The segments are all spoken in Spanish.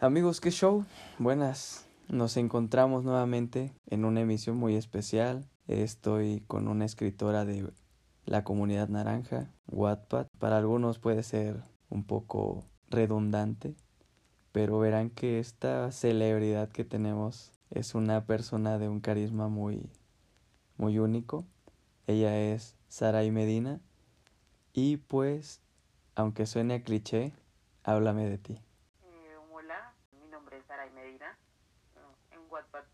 Amigos, qué show. Buenas. Nos encontramos nuevamente en una emisión muy especial. Estoy con una escritora de la comunidad naranja, Wattpad. Para algunos puede ser un poco redundante, pero verán que esta celebridad que tenemos es una persona de un carisma muy muy único. Ella es Saray Medina y pues aunque suene a cliché, háblame de ti. Eh, Saray Medina. En Wattpad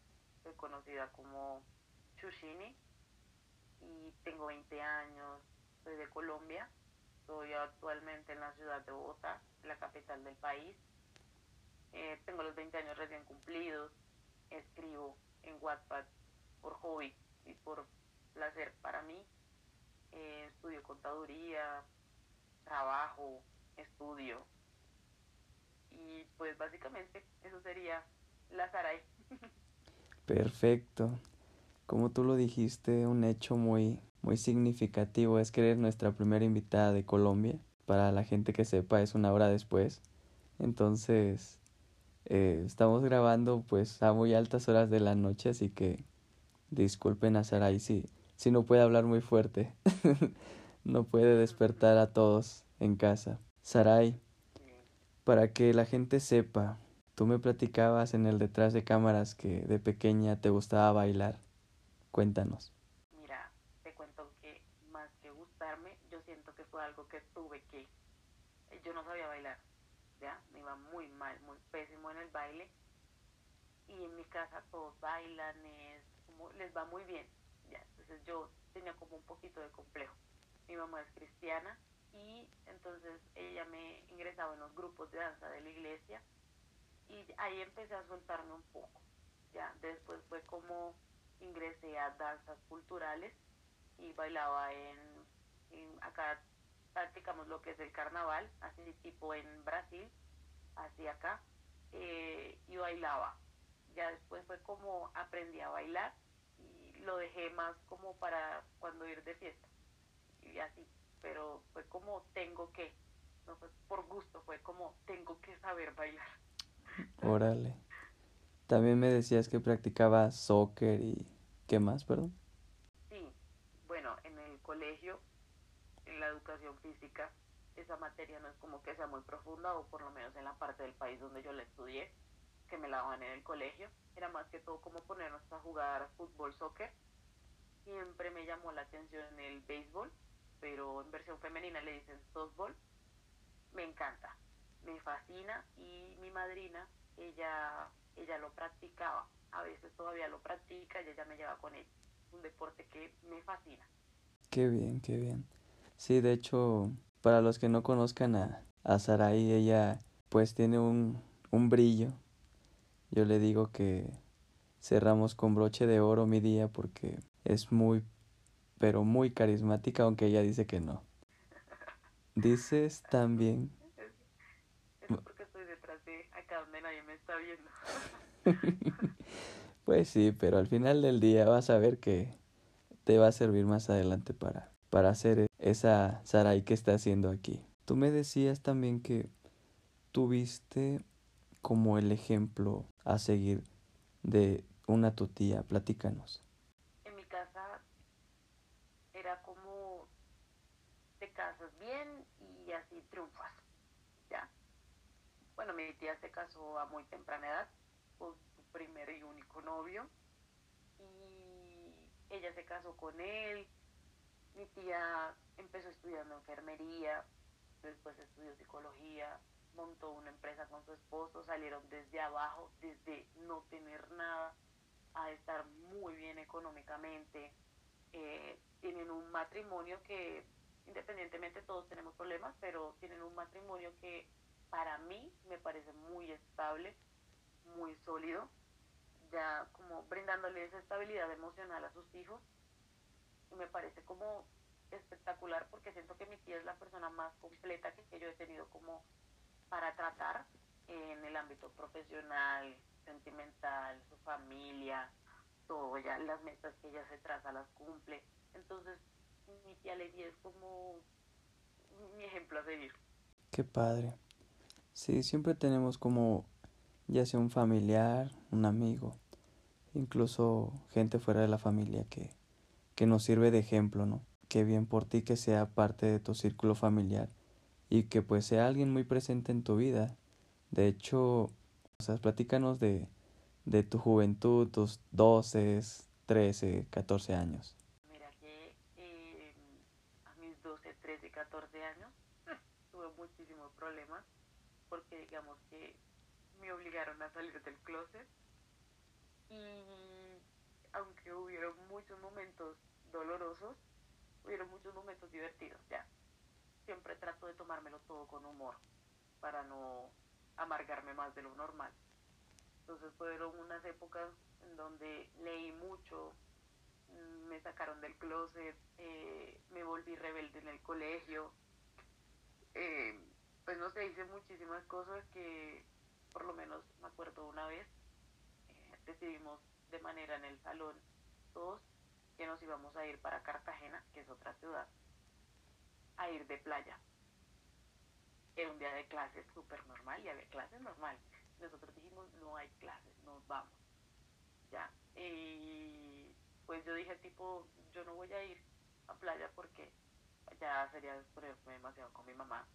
soy conocida como Chushini y tengo 20 años, soy de Colombia. Estoy actualmente en la ciudad de Bogotá, la capital del país. Eh, tengo los 20 años recién cumplidos. Escribo en Wattpad por hobby y por placer para mí. Eh, estudio contaduría, trabajo, estudio. Y pues básicamente eso sería la Saray. Perfecto. Como tú lo dijiste, un hecho muy, muy significativo es que eres nuestra primera invitada de Colombia. Para la gente que sepa, es una hora después. Entonces, eh, estamos grabando pues a muy altas horas de la noche, así que disculpen a Sarai si, si no puede hablar muy fuerte. no puede despertar a todos en casa. Sarai, para que la gente sepa, tú me platicabas en el detrás de cámaras que de pequeña te gustaba bailar. Cuéntanos. Mira, te cuento que más que gustarme, yo siento que fue algo que tuve que... Yo no sabía bailar, ¿ya? Me iba muy mal, muy pésimo en el baile. Y en mi casa todos bailan, les va muy bien. ¿ya? Entonces yo tenía como un poquito de complejo. Mi mamá es cristiana y entonces ella me ingresaba en los grupos de danza de la iglesia y ahí empecé a soltarme un poco. Ya después fue como ingresé a danzas culturales y bailaba en, acá practicamos lo que es el carnaval, así tipo en Brasil, así acá, eh, y bailaba. Ya después fue como aprendí a bailar y lo dejé más como para cuando ir de fiesta y así pero fue como tengo que, no fue por gusto, fue como tengo que saber bailar. Órale. También me decías que practicaba soccer y ¿qué más, perdón? Sí, bueno, en el colegio, en la educación física, esa materia no es como que sea muy profunda, o por lo menos en la parte del país donde yo la estudié, que me la daban en el colegio, era más que todo como ponernos a jugar fútbol, soccer. Siempre me llamó la atención el béisbol, pero en versión femenina le dicen softball. Me encanta, me fascina y mi madrina, ella, ella lo practicaba, a veces todavía lo practica y ella me lleva con él. Un deporte que me fascina. Qué bien, qué bien. Sí, de hecho, para los que no conozcan a, a Sarai, ella pues tiene un, un brillo. Yo le digo que cerramos con broche de oro mi día porque es muy pero muy carismática, aunque ella dice que no. Dices también... Es porque estoy detrás de acá donde nadie me está viendo. pues sí, pero al final del día vas a ver que te va a servir más adelante para, para hacer esa Sarai que está haciendo aquí. Tú me decías también que tuviste como el ejemplo a seguir de una tutía. Platícanos. Bueno, mi tía se casó a muy temprana edad con su primer y único novio y ella se casó con él. Mi tía empezó estudiando enfermería, después estudió psicología, montó una empresa con su esposo, salieron desde abajo, desde no tener nada a estar muy bien económicamente. Eh, tienen un matrimonio que, independientemente todos tenemos problemas, pero tienen un matrimonio que para mí me parece muy estable, muy sólido, ya como brindándole esa estabilidad emocional a sus hijos. Y me parece como espectacular porque siento que mi tía es la persona más completa que, yo he tenido como para tratar en el ámbito profesional, sentimental, su familia, todo, ya las metas que ella se traza las cumple. Entonces, mi tía Lady es como mi ejemplo a seguir. Qué padre. Sí, siempre tenemos como ya sea un familiar, un amigo, incluso gente fuera de la familia que, que nos sirve de ejemplo, ¿no? Qué bien por ti que sea parte de tu círculo familiar y que pues sea alguien muy presente en tu vida. De hecho, o sea, platícanos de, de tu juventud, tus 12, 13, 14 años. Mira que eh, a mis 12, 13, 14 años tuve muchísimos problemas porque digamos que me obligaron a salir del closet y aunque hubieron muchos momentos dolorosos, hubieron muchos momentos divertidos, ya. Siempre trato de tomármelo todo con humor para no amargarme más de lo normal. Entonces fueron unas épocas en donde leí mucho, me sacaron del closet, eh, me volví rebelde en el colegio, eh, pues no sé, hice muchísimas cosas que por lo menos me acuerdo una vez, eh, decidimos de manera en el salón todos que nos íbamos a ir para Cartagena, que es otra ciudad, a ir de playa. Era un día de clases súper normal y había clases normal nosotros dijimos, no hay clases, nos vamos. Ya. Y pues yo dije, tipo, yo no voy a ir a playa porque ya sería ponerme demasiado con mi mamá.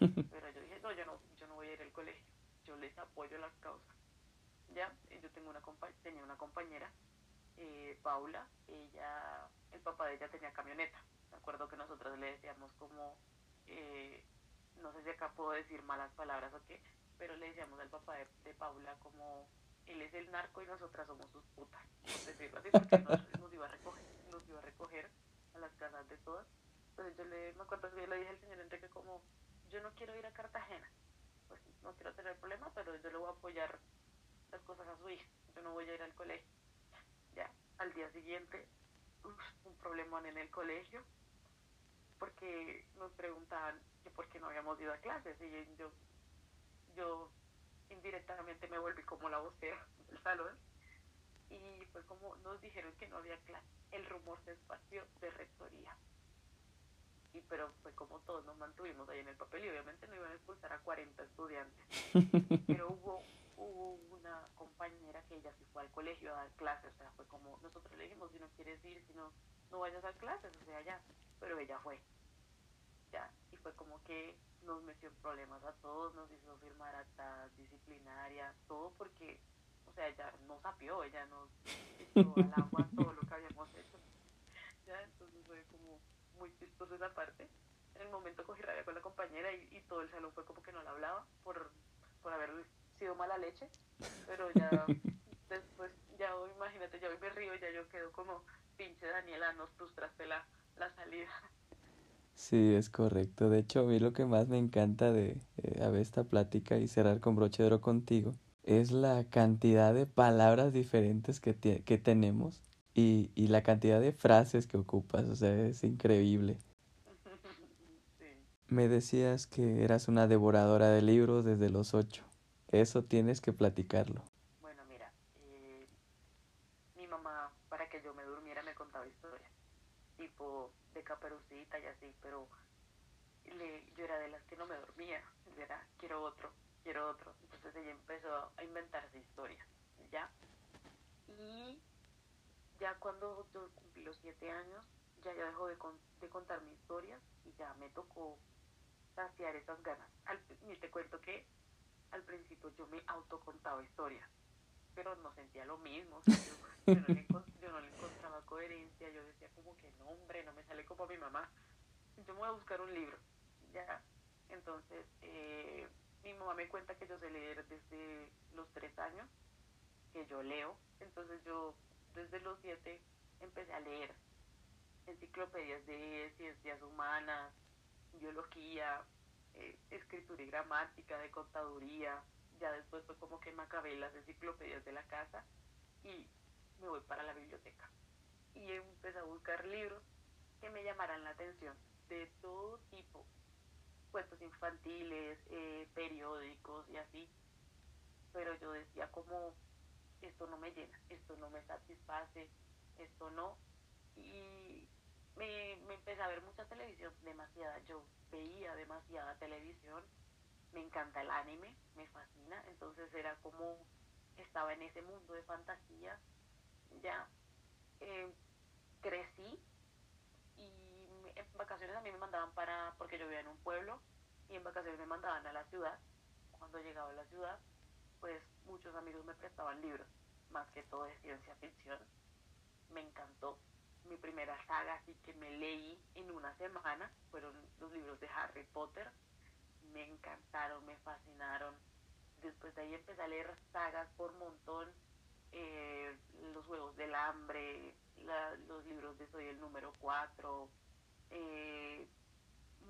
Pero yo dije, no, yo no, yo no voy a ir al colegio. Yo les apoyo las causas. Ya, yo tengo una tenía una compañera, eh, Paula, ella, el papá de ella tenía camioneta. Me acuerdo que nosotros le decíamos como, eh, no sé si acá puedo decir malas palabras o qué, pero le decíamos al papá de, Paula como él es el narco y nosotras somos sus putas, por decirlo así, porque nos, iba a recoger, nos iba a recoger a las casas de todas. Entonces yo le, me acuerdo que yo le dije al señor Enrique como, yo no quiero ir a Cartagena, pues no quiero tener problemas, pero yo le voy a apoyar las cosas a su hija, yo no voy a ir al colegio. Ya, al día siguiente, un problemón en el colegio, porque nos preguntaban que por qué no habíamos ido a clases, y yo yo indirectamente me volví como la vocera del salón y fue como nos dijeron que no había clase. El rumor se esparció de rectoría. Y pero fue como todos nos mantuvimos ahí en el papel y obviamente no iban a expulsar a 40 estudiantes. pero hubo, hubo una compañera que ella sí fue al colegio a dar clases, o sea, fue como nosotros le dijimos, si no quieres ir, si no, no vayas a clases, o sea, ya. Pero ella fue. Ya, y fue como que nos metió en problemas a todos, nos hizo firmar actas disciplinarias, todo porque, o sea, ella nos sapió, ella nos echó al agua todo lo que habíamos hecho. ¿Ya? Entonces fue como muy chistoso esa parte. En el momento cogí rabia con la compañera y, y todo el salón fue como que no la hablaba por, por haber sido mala leche, pero ya después, ya hoy, imagínate, ya hoy me río, ya yo quedo como pinche Daniela, nos frustraste la, la salida. Sí, es correcto. De hecho, a mí lo que más me encanta de eh, ver esta plática y cerrar con broche de oro contigo es la cantidad de palabras diferentes que, que tenemos y, y la cantidad de frases que ocupas. O sea, es increíble. Me decías que eras una devoradora de libros desde los ocho. Eso tienes que platicarlo. Bueno, mira, eh, mi mamá, para que yo me durmiera, me contaba historias. Tipo, de caperucita y así, pero le, yo era de las que no me dormía, era quiero otro, quiero otro. Entonces ella empezó a inventarse historias, ¿ya? Y ya cuando yo cumplí los siete años, ya, ya dejó de, de contar mis historias y ya me tocó saciar esas ganas. Al, y te cuento que al principio yo me autocontaba historias, pero no sentía lo mismo. yo, no le, yo, no le, encontraba coherencia, yo decía como que no, hombre, no me sale como a mi mamá. Yo me voy a buscar un libro, ¿ya? Entonces, eh, mi mamá me cuenta que yo sé leer desde los tres años, que yo leo. Entonces yo desde los siete empecé a leer enciclopedias de ciencias humanas, biología, eh, escritura y gramática, de contaduría. Ya después fue como que me acabé las enciclopedias de la casa y me voy para la biblioteca. Y empecé a buscar libros que me llamaran la atención, de todo tipo, cuentos infantiles, eh, periódicos y así. Pero yo decía como, esto no me llena, esto no me satisface, esto no. Y me, me empecé a ver mucha televisión, demasiada. Yo veía demasiada televisión, me encanta el anime, me fascina, entonces era como estaba en ese mundo de fantasía, ya eh, crecí y en vacaciones a mí me mandaban para, porque yo vivía en un pueblo, y en vacaciones me mandaban a la ciudad. Cuando llegaba a la ciudad, pues muchos amigos me prestaban libros, más que todo de ciencia ficción. Me encantó. Mi primera saga que me leí en una semana fueron los libros de Harry Potter. Me encantaron, me fascinaron. Después de ahí empecé a leer sagas por montón. Eh, los Juegos del Hambre, los libros de Soy el número 4, eh,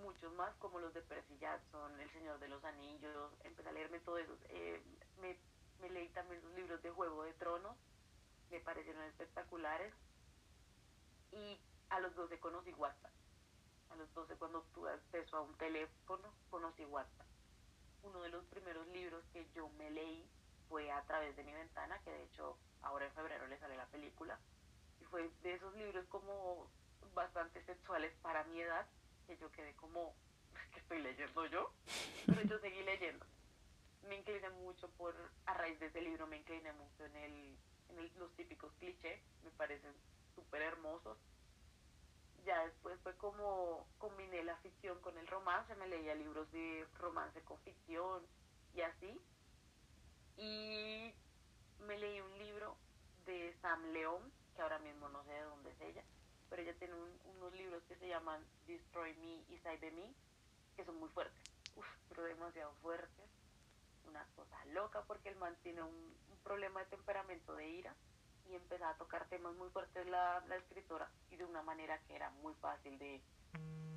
muchos más como los de Percy Jackson, El Señor de los Anillos, empecé a leerme todo eso. Eh, me, leí también los libros de Juego de Tronos, me parecieron espectaculares. Y a los 12 conocí WhatsApp. A los 12 cuando tuve acceso a un teléfono, conocí WhatsApp. Uno de los primeros libros que yo me leí fue a través de mi ventana, que de hecho ahora en febrero le sale la película. Y fue de esos libros como bastante sexuales para mi edad, que yo quedé como, que estoy leyendo yo? Pero yo seguí leyendo. Me incliné mucho por, a raíz de ese libro, me incliné mucho en, el, en los típicos clichés, me parecen súper hermosos. Ya después fue como combiné la ficción con el romance, me leía libros de romance con ficción y así. Y me leí un libro de Sam León, que ahora mismo no sé de dónde es ella, pero ella tiene unos libros que se llaman Destroy Me y Side Me, que son muy fuertes, Uf, pero demasiado fuertes, una cosa loca porque el man tiene un, problema de temperamento de ira y empezaba a tocar temas muy fuertes la, la escritora y de una manera que era muy fácil de,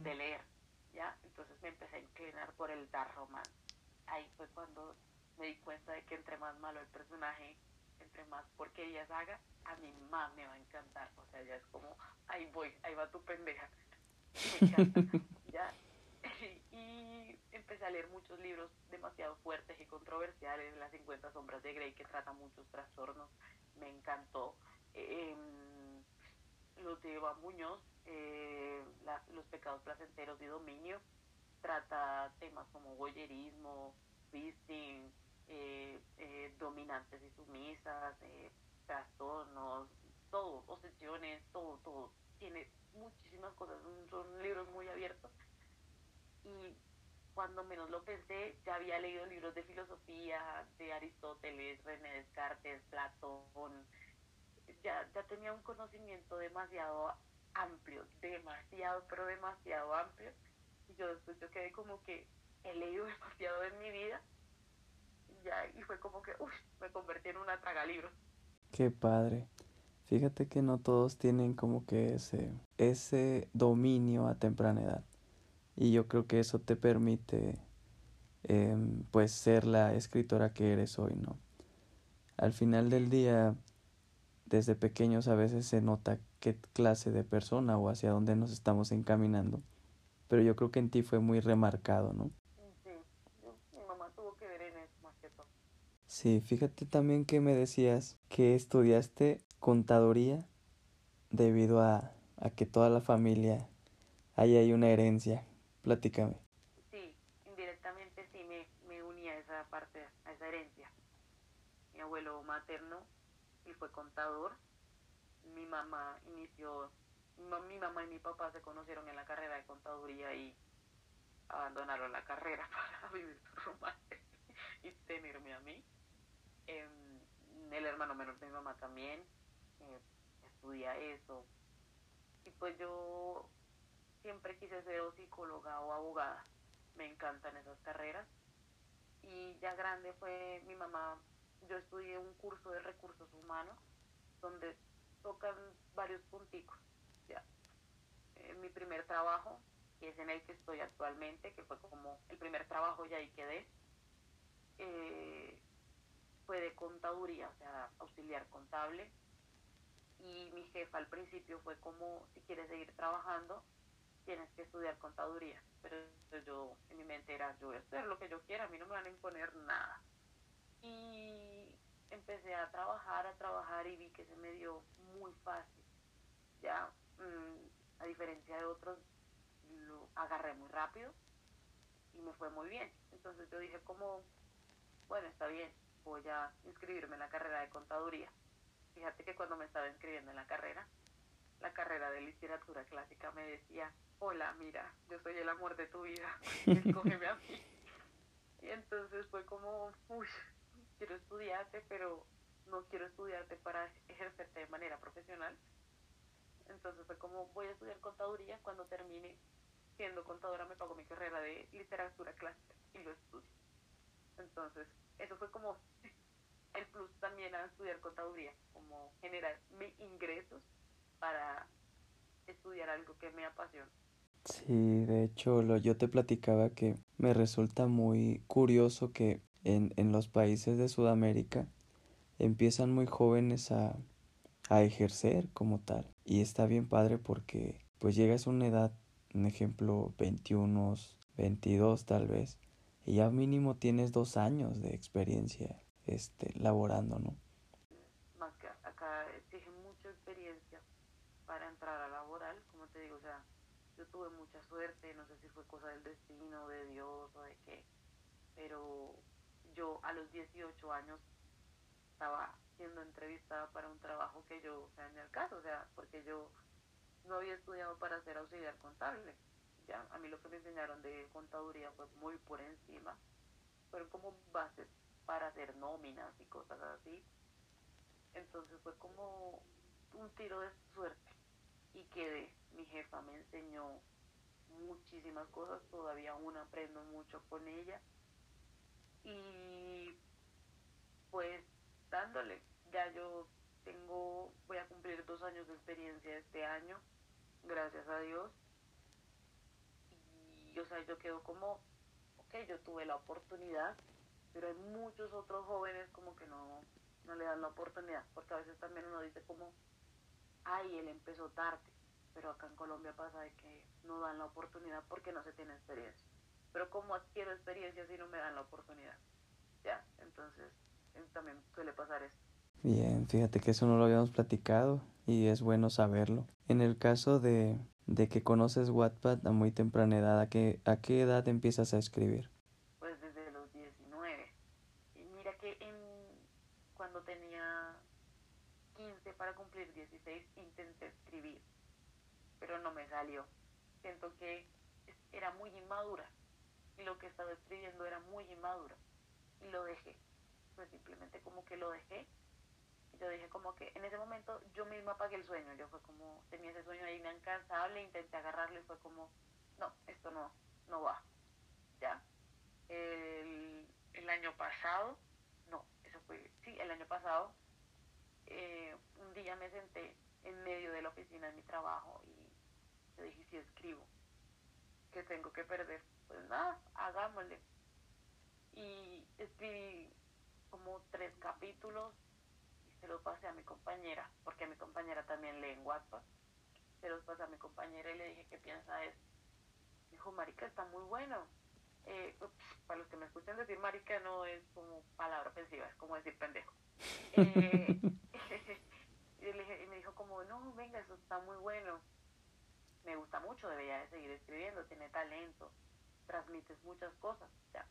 de leer, ¿ya? Entonces me empecé a inclinar por el dark romance. Ahí fue cuando me di cuenta de que entre más malo el personaje, entre más porquerías haga, a mi mamá me va a encantar. O sea, ya es como, ahí voy, ahí va tu pendeja. Me encanta. ¿ya? Y empecé a leer muchos libros demasiado fuertes y controversiales, Las 50 sombras de Grey, que trata muchos trastornos. Me encantó. Eh, los de Eva Muñoz, eh, Los pecados placenteros y dominio, trata temas como voyerismo, fisting, eh, eh, dominantes y sumisas, eh, trastornos, todo, obsesiones, todo, todo. Tiene muchísimas cosas, son libros muy abiertos. Y cuando menos lo pensé, ya había leído libros de filosofía, de Aristóteles, René Descartes, Platón. Ya, ya tenía un conocimiento demasiado amplio, demasiado, pero demasiado amplio. Y yo después yo quedé como que he leído demasiado en mi vida. Ya, y fue como que, uff, me convertí en una traga libros. Qué padre. Fíjate que no todos tienen como que ese, ese dominio a temprana edad. Y yo creo que eso te permite em, pues ser la escritora que eres hoy, ¿no? Al final del día, desde pequeños a veces se nota qué clase de persona o hacia dónde nos estamos encaminando. Pero yo creo que en ti fue muy remarcado, ¿no? Sí, fíjate también que me decías que estudiaste contaduría debido a, a que toda la familia ahí hay una herencia. Platícame. Sí, indirectamente sí me, me uní a esa parte, a esa herencia. Mi abuelo materno, él fue contador. Mi mamá inició, mi mamá y mi papá se conocieron en la carrera de contaduría y abandonaron la carrera para vivir su romance y tenerme a mí. Em, el hermano menor de mi mamá también eh, estudia eso. Y pues yo siempre quise ser psicóloga o abogada. Me encantan esas carreras. Y ya grande fue mi mamá, yo estudié un curso de recursos humanos donde tocan varios punticos. Ya. En mi primer trabajo, que es en el que estoy actualmente, que fue como el primer trabajo y ahí quedé, eh, fue de contaduría, o sea, auxiliar contable. Y mi jefa al principio fue como, si quieres seguir trabajando, tienes que estudiar contaduría. Pero yo, en mi mente era, yo voy a estudiar lo que yo quiera, a mí no me van a imponer nada. Y empecé a trabajar, a trabajar y vi que se me dio muy fácil. Ya, mm, a diferencia de otros, lo agarré muy rápido. y me fue muy bien. Entonces yo dije como, bueno, está bien, voy a inscribirme en la carrera de contaduría. Fíjate que cuando me estaba inscribiendo en la carrera, la carrera de literatura clásica me decía, hola, mira, yo soy el amor de tu vida, escógeme a mí. Y entonces fue como, uy, quiero estudiarte, pero no quiero estudiarte para ejercerte de manera profesional. Entonces fue como, voy a estudiar contaduría, cuando termine siendo contadora me pago mi carrera de literatura clásica y lo estudio. Entonces, eso fue como el plus también a estudiar contaduría, como generar mis ingresos para estudiar algo que me apasiona. Sí, de hecho, lo, yo te platicaba que me resulta muy curioso que en, en los países de Sudamérica empiezan muy jóvenes a, a ejercer como tal. Y está bien padre porque pues llegas a una edad, un ejemplo, 21, 22 tal vez, y ya mínimo tienes dos años de experiencia este, laborando, ¿no? Acá exige mucha experiencia para entrar a laboral, como te digo, o sea, yo tuve mucha suerte, no sé si fue cosa del destino, de Dios o de qué, pero yo a los 18 años estaba siendo entrevistada para un trabajo que yo, o sea, en el caso, o sea, porque yo no había estudiado para ser auxiliar contable. Ya, a mí lo que me enseñaron de contaduría fue muy por encima, fueron como bases para hacer nóminas y cosas así. Entonces fue como un tiro de suerte y quedé. Mi jefa me enseñó muchísimas cosas, todavía aún aprendo mucho con ella. Y pues dándole, ya yo tengo, voy a cumplir dos años de experiencia este año, gracias a Dios. Y, o sea, yo quedo como, ok, yo tuve la oportunidad, pero hay muchos otros jóvenes como que no, no le dan la oportunidad, porque a veces también uno dice como, ay, él empezó tarde, pero acá en Colombia pasa de que no dan la oportunidad porque no se tiene experiencia. Pero ¿cómo adquiero experiencia si no me dan la oportunidad? Ya, entonces también suele pasar eso. Bien, fíjate que eso no lo habíamos platicado y es bueno saberlo. En el caso de, de que conoces Wattpad a muy temprana edad, ¿a qué, ¿a qué edad empiezas a escribir? Pues desde los 19. Y mira que en, cuando tenía 15 para cumplir 16 intenté escribir, pero no me salió. Siento que era muy inmadura y lo que estaba escribiendo era muy inmadura y lo dejé. Pues simplemente como que lo dejé yo dije como que en ese momento yo misma apagué el sueño, yo fue como, tenía ese sueño ahí incansable, intenté agarrarlo y fue como, no, esto no, no va, ya. El, el año pasado, no, eso fue, sí, el año pasado, eh, un día me senté en medio de la oficina de mi trabajo y yo dije, si escribo, que tengo que perder? Pues nada, hagámosle. Y escribí como tres capítulos se los pasé a mi compañera, porque a mi compañera también lee en WhatsApp. Se los pasé a mi compañera y le dije, ¿qué piensa eso? Dijo, marica, está muy bueno. Eh, para los que me escuchan decir marica no es como palabra ofensiva, es como decir pendejo. Eh, y, me dijo como, no, venga, eso está muy bueno. Me gusta mucho, debería de seguir escribiendo, tiene talento, transmites muchas cosas, ya.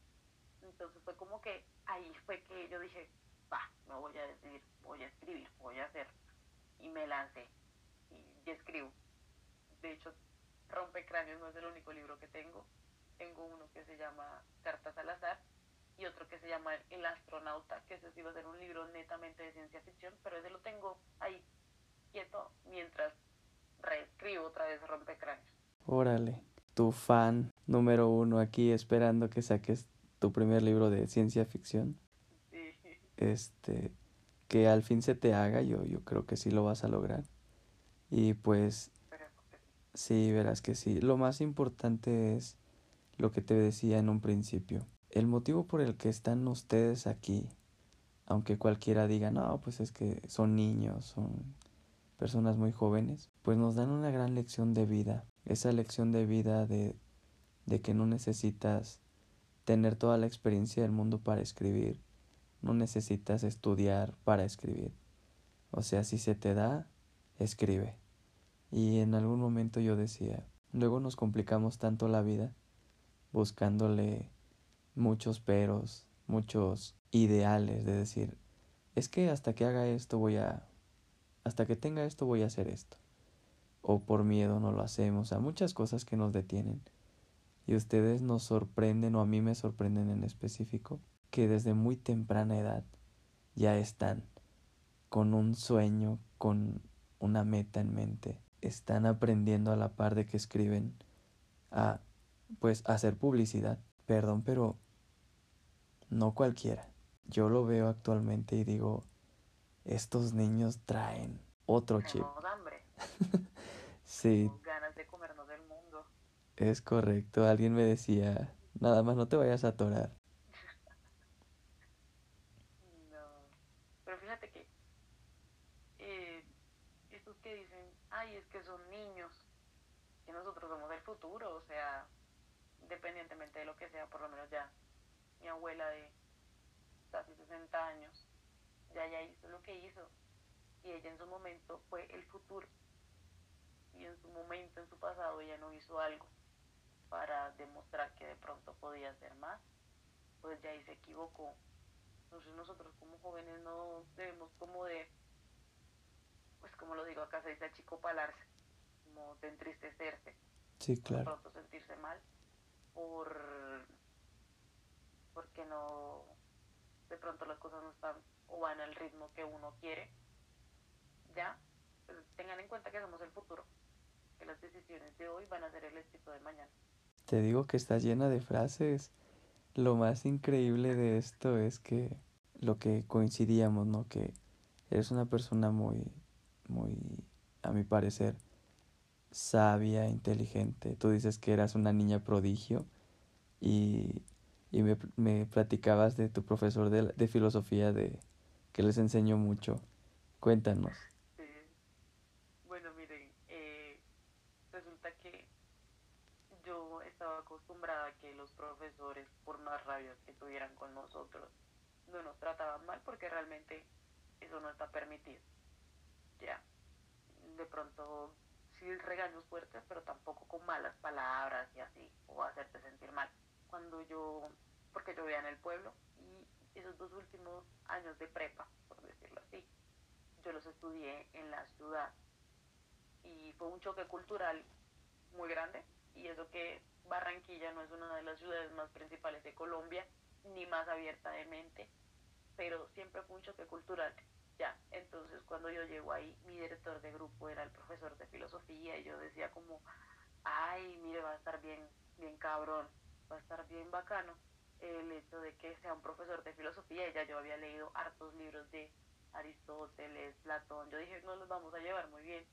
Entonces fue como que ahí fue que yo dije, va, me voy a decidir, voy a escribir, voy a hacer. Y me lancé y, escribo. De hecho, Rompecráneos no es el único libro que tengo. Tengo uno que se llama Cartas al azar y otro que se llama El astronauta, que ese sí va a ser un libro netamente de ciencia ficción, pero ese lo tengo ahí quieto mientras reescribo otra vez Rompecráneos. Órale, tu fan número uno aquí esperando que saques tu primer libro de ciencia ficción este, que al fin se te haga, yo, yo creo que sí lo vas a lograr. Y pues, sí, verás que sí. Lo más importante es lo que te decía en un principio. El motivo por el que están ustedes aquí, aunque cualquiera diga, no, pues es que son niños, son personas muy jóvenes, pues nos dan una gran lección de vida. Esa lección de vida de, de que no necesitas tener toda la experiencia del mundo para escribir, no necesitas estudiar para escribir. O sea, si se te da, escribe. Y en algún momento yo decía, luego nos complicamos tanto la vida buscándole muchos peros, muchos ideales de decir, es que hasta que haga esto voy a, hasta que tenga esto voy a hacer esto. O por miedo no lo hacemos, a muchas cosas que nos detienen. Y ustedes nos sorprenden, o a mí me sorprenden en específico, que desde muy temprana edad ya están con un sueño, con una meta en mente. Están aprendiendo a la par de que escriben a pues hacer publicidad. Perdón, pero no cualquiera. Yo lo veo actualmente y digo, estos niños traen otro chip. hambre. sí. ganas de comernos del mundo. Es correcto. Alguien me decía, nada más no te vayas a atorar. no. Pero fíjate que eh, estos que dicen, ay, es que son niños, que nosotros somos el futuro, o sea, independientemente de lo que sea, por lo menos ya mi abuela de casi 60 años ya ya hizo lo que hizo y ella en su momento fue el futuro y en su momento, en su pasado, ella no hizo algo para demostrar que de pronto podía hacer más, pues ya ahí se equivocó. Entonces nosotros como jóvenes no debemos como de, pues como lo digo acá se dice achicopalarse, como de entristecerse, sí, claro. de pronto sentirse mal por porque no de pronto las cosas no están o van al ritmo que uno quiere ya pues tengan en cuenta que somos el futuro que las decisiones de hoy van a ser el éxito de mañana. Te digo que está llena de frases. Lo más increíble de esto es que lo que coincidíamos no que eres una persona muy muy a mi parecer sabia, inteligente. Tú dices que eras una niña prodigio y, y me, me, platicabas de tu profesor de, de, filosofía de que les enseñó mucho. Cuéntanos. Bueno, miren, eh, resulta que yo estaba acostumbrada a que los profesores, por más rabias que tuvieran con nosotros, no nos trataban mal porque realmente eso no está permitido. Ya. De pronto sí regaños fuertes, pero tampoco con malas palabras y así, o hacerte sentir mal. Cuando yo, porque yo vivía en el pueblo esos dos últimos años de prepa, por decirlo así, yo los estudié en la ciudad. Y fue un choque cultural muy grande y eso que Barranquilla no es una de las ciudades más principales de Colombia ni más abierta de mente, pero siempre fue un choque cultural. Ya, entonces cuando yo llego ahí, mi director de grupo era el profesor de filosofía y yo decía como, ay, mire, va a estar bien, bien cabrón, va a estar bien bacano el hecho de que sea un profesor de filosofía. Ya yo había leído hartos libros de Aristóteles, Platón. Yo dije, no los vamos a llevar muy bien.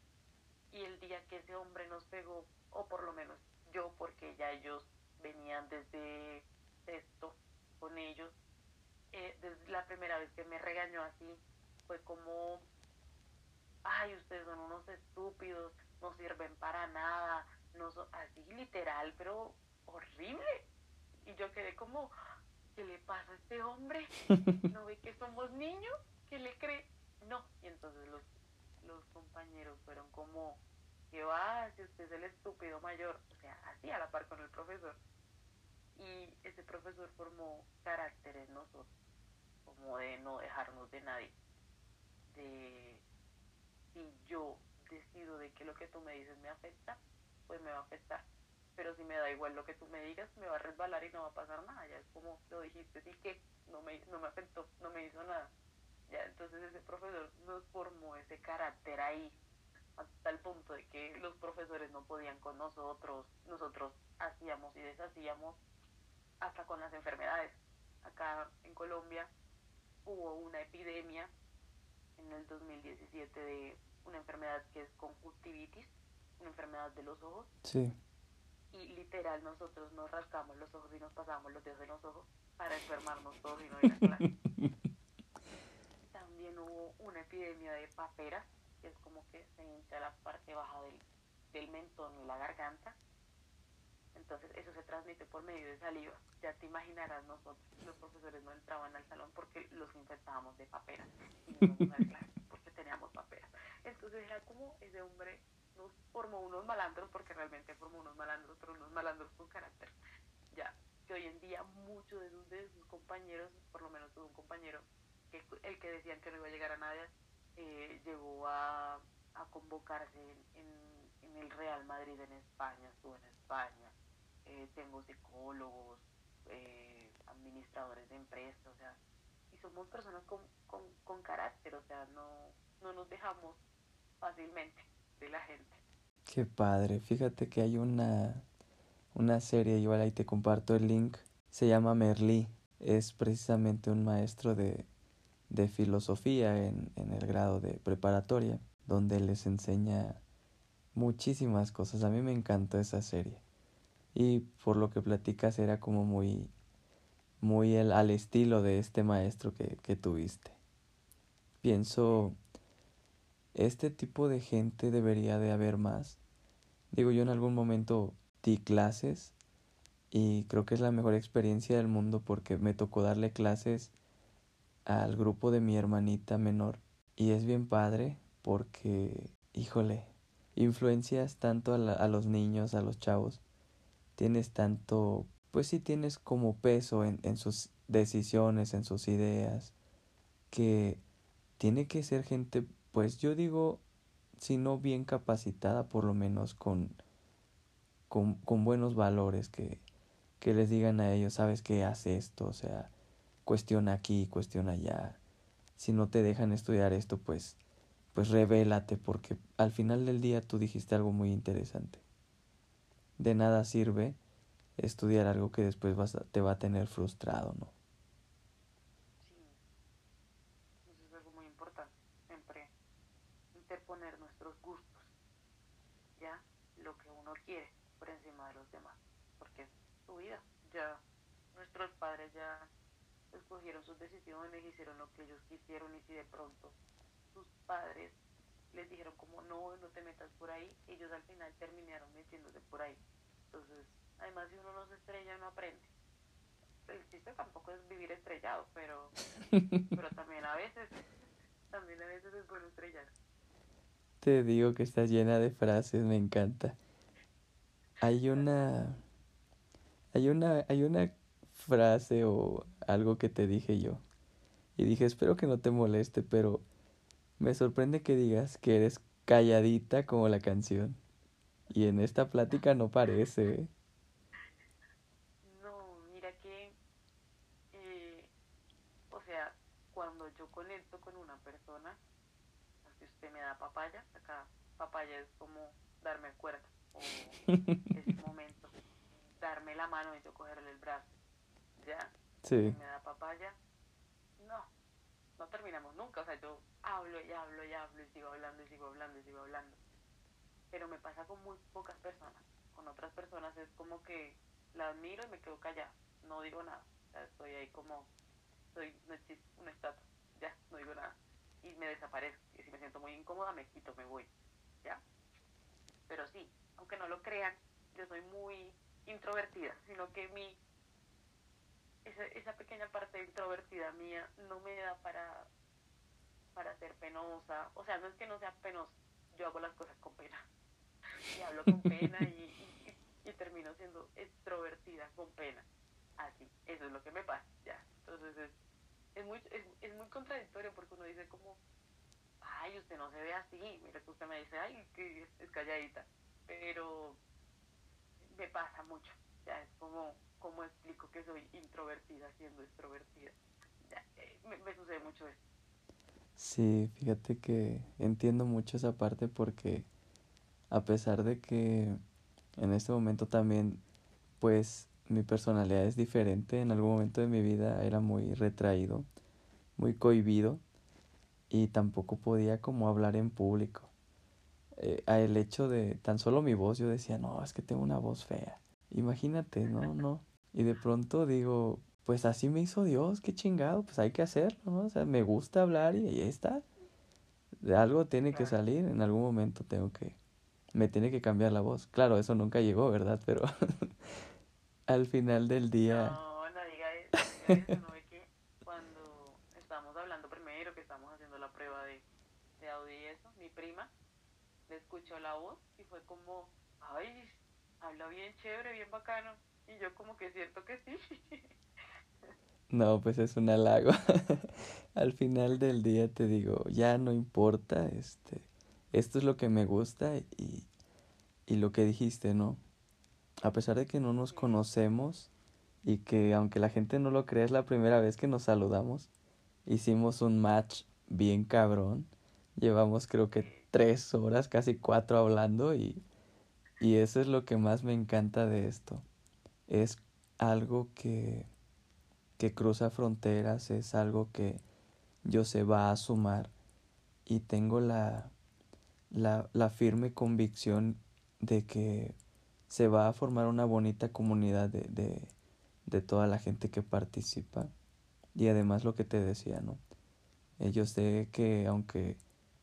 Y el día que ese hombre nos pegó, o por lo menos yo, porque ya ellos venían desde esto con ellos, eh, desde la primera vez que me regañó así, fue como, ay, ustedes son unos estúpidos, no sirven para nada, no son, así literal, pero horrible. Y yo quedé como, ¿qué le pasa a este hombre? ¿No ve que somos niños? ¿Qué le cree? No. Y entonces los, los compañeros fueron como, ¿qué va? Si usted es el estúpido mayor, o sea, así a la par con el profesor. Y ese profesor formó carácter en nosotros, como de no dejarnos de nadie de si yo decido de que lo que tú me dices me afecta, pues me va a afectar. Pero si me da igual lo que tú me digas, me va a resbalar y no va a pasar nada. Ya es como lo dijiste, sí que no me, no me afectó, no me hizo nada. Ya, entonces ese profesor nos formó ese carácter ahí, hasta el punto de que los profesores no podían con nosotros, nosotros hacíamos y deshacíamos hasta con las enfermedades. Acá en Colombia hubo una epidemia en el 2017 de una enfermedad que es conjuntivitis, una enfermedad de los ojos. Sí. Y literal nosotros nos rascamos los ojos y nos pasamos los dedos en los ojos para enfermarnos todos y no ir a clase. También hubo una epidemia de paperas, que es como que se hincha la parte baja del, del mentón y la garganta. Entonces eso se transmite por medio de saliva. Ya te imaginarás nosotros, los profesores no entraban al salón porque los infectábamos de paperas. Y no a clase porque teníamos paperas. Entonces era como ese hombre nos formó unos malandros, porque realmente formó unos malandros, pero unos malandros con carácter. Ya, compañeros, por lo menos tuve un compañero, que el que decían que no iba a llegar a nadie, eh, llegó a, a convocarse en, en, el Real Madrid en España, estuvo en España. Eh, tengo psicólogos, eh, administradores de empresas, o sea, y somos personas con, con, con carácter, o sea, no, no nos dejamos fácilmente de la gente. Qué padre, fíjate que hay una, una serie, igual ahí te comparto el link, se llama Merlí, es precisamente un maestro de, de filosofía en, en el grado de preparatoria, donde les enseña muchísimas cosas. A mí me encantó esa serie. Y por lo que platicas era como muy, muy el, al estilo de este maestro que, que tuviste. Pienso, este tipo de gente debería de haber más. Digo, yo en algún momento di clases y creo que es la mejor experiencia del mundo porque me tocó darle clases al grupo de mi hermanita menor y es bien padre porque, híjole, influencias tanto a, a los niños, a los chavos, tienes tanto, pues sí tienes como peso en, en sus decisiones, en sus ideas, que tiene que ser gente, pues yo digo, si no bien capacitada, por lo menos con, con, con buenos valores, que, que les digan a ellos, sabes que hace esto, o sea, cuestiona aquí, cuestiona allá. Si no te dejan estudiar esto, pues, pues revélate, porque al final del día tú dijiste algo muy interesante. De nada sirve estudiar algo que después vas te va a tener frustrado, ¿no? Sí, eso es algo muy importante, siempre interponer nuestros gustos, ya, lo que uno quiere por encima de los demás, porque es su vida, ya, nuestros padres ya escogieron sus decisiones, hicieron lo que ellos quisieron y si de pronto sus padres les dijeron como no, no te metas por ahí, ellos al final terminaron metiéndose por ahí. Entonces, además si uno no se estrella no aprende. El chiste tampoco es vivir estrellado, pero, pero también a veces, también a veces es bueno estrellar. Te digo que estás llena de frases, me encanta. Hay una, hay una, hay una frase o algo que te dije yo. Y dije, espero que no te moleste, pero me sorprende que digas que eres calladita como la canción. Y en esta plática no parece. No, mira que, eh, o sea, cuando yo conecto con una persona, si usted me da papaya, acá papaya es como darme cuerda, ese momento, darme la mano y yo cogerle el brazo. Ya, sí. me da papaya, no, no terminamos nunca, o sea, yo hablo y hablo y hablo y sigo hablando y sigo hablando y sigo hablando, pero me pasa con muy pocas personas, con otras personas es como que las miro y me quedo callada, no digo nada, o sea, estoy ahí como, soy una estatua, ya, no digo nada, y me desaparezco, y si me siento muy incómoda me quito, me voy, ya, pero sí, aunque no lo crean, yo soy muy introvertida, sino que mi esa, esa pequeña parte introvertida mía no me da para, para ser penosa. O sea, no es que no sea penosa, yo hago las cosas con pena. Y hablo con pena y, y, y, termino siendo extrovertida con pena. Así, eso es lo que me pasa, ya. Entonces es, es, muy, es, es muy contradictorio porque uno dice como, ay, usted no se ve así. Mira que usted me dice, ay, que es calladita. Pero me pasa mucho, ya es como cómo explico que soy introvertida siendo extrovertida. Ya, eh, me, me, sucede mucho eso. Sí, fíjate que entiendo mucho esa parte porque a pesar de que en este momento también pues mi personalidad es diferente, en algún momento de mi vida era muy retraído, muy cohibido y tampoco podía como hablar en público. Eh, a el hecho de tan solo mi voz, yo decía, no, es que tengo una voz fea. Imagínate, no, no. Y de pronto digo, pues así me hizo Dios, qué chingado, pues hay que hacerlo, ¿no? O sea, me gusta hablar y ahí está. De algo tiene que salir, en algún momento tengo que, me tiene que cambiar la voz. Claro, eso nunca llegó, ¿verdad? Pero al final del día... No, no diga eso, no que cuando estábamos hablando primero, que estamos haciendo la prueba de, de audio y eso, mi prima le escuchó la voz y fue como, ay, habla bien chévere, bien bacano. Y yo como que siento que sí. No, pues es un halago. Al final del día te digo, ya no importa, este, esto es lo que me gusta y, y lo que dijiste, ¿no? A pesar de que no nos conocemos y que aunque la gente no lo crea es la primera vez que nos saludamos, hicimos un match bien cabrón. Llevamos creo que tres horas, casi cuatro hablando y, y eso es lo que más me encanta de esto. Es algo que, que cruza fronteras, es algo que yo se va a sumar y tengo la, la, la firme convicción de que se va a formar una bonita comunidad de, de, de toda la gente que participa. Y además lo que te decía, ¿no? Yo sé que aunque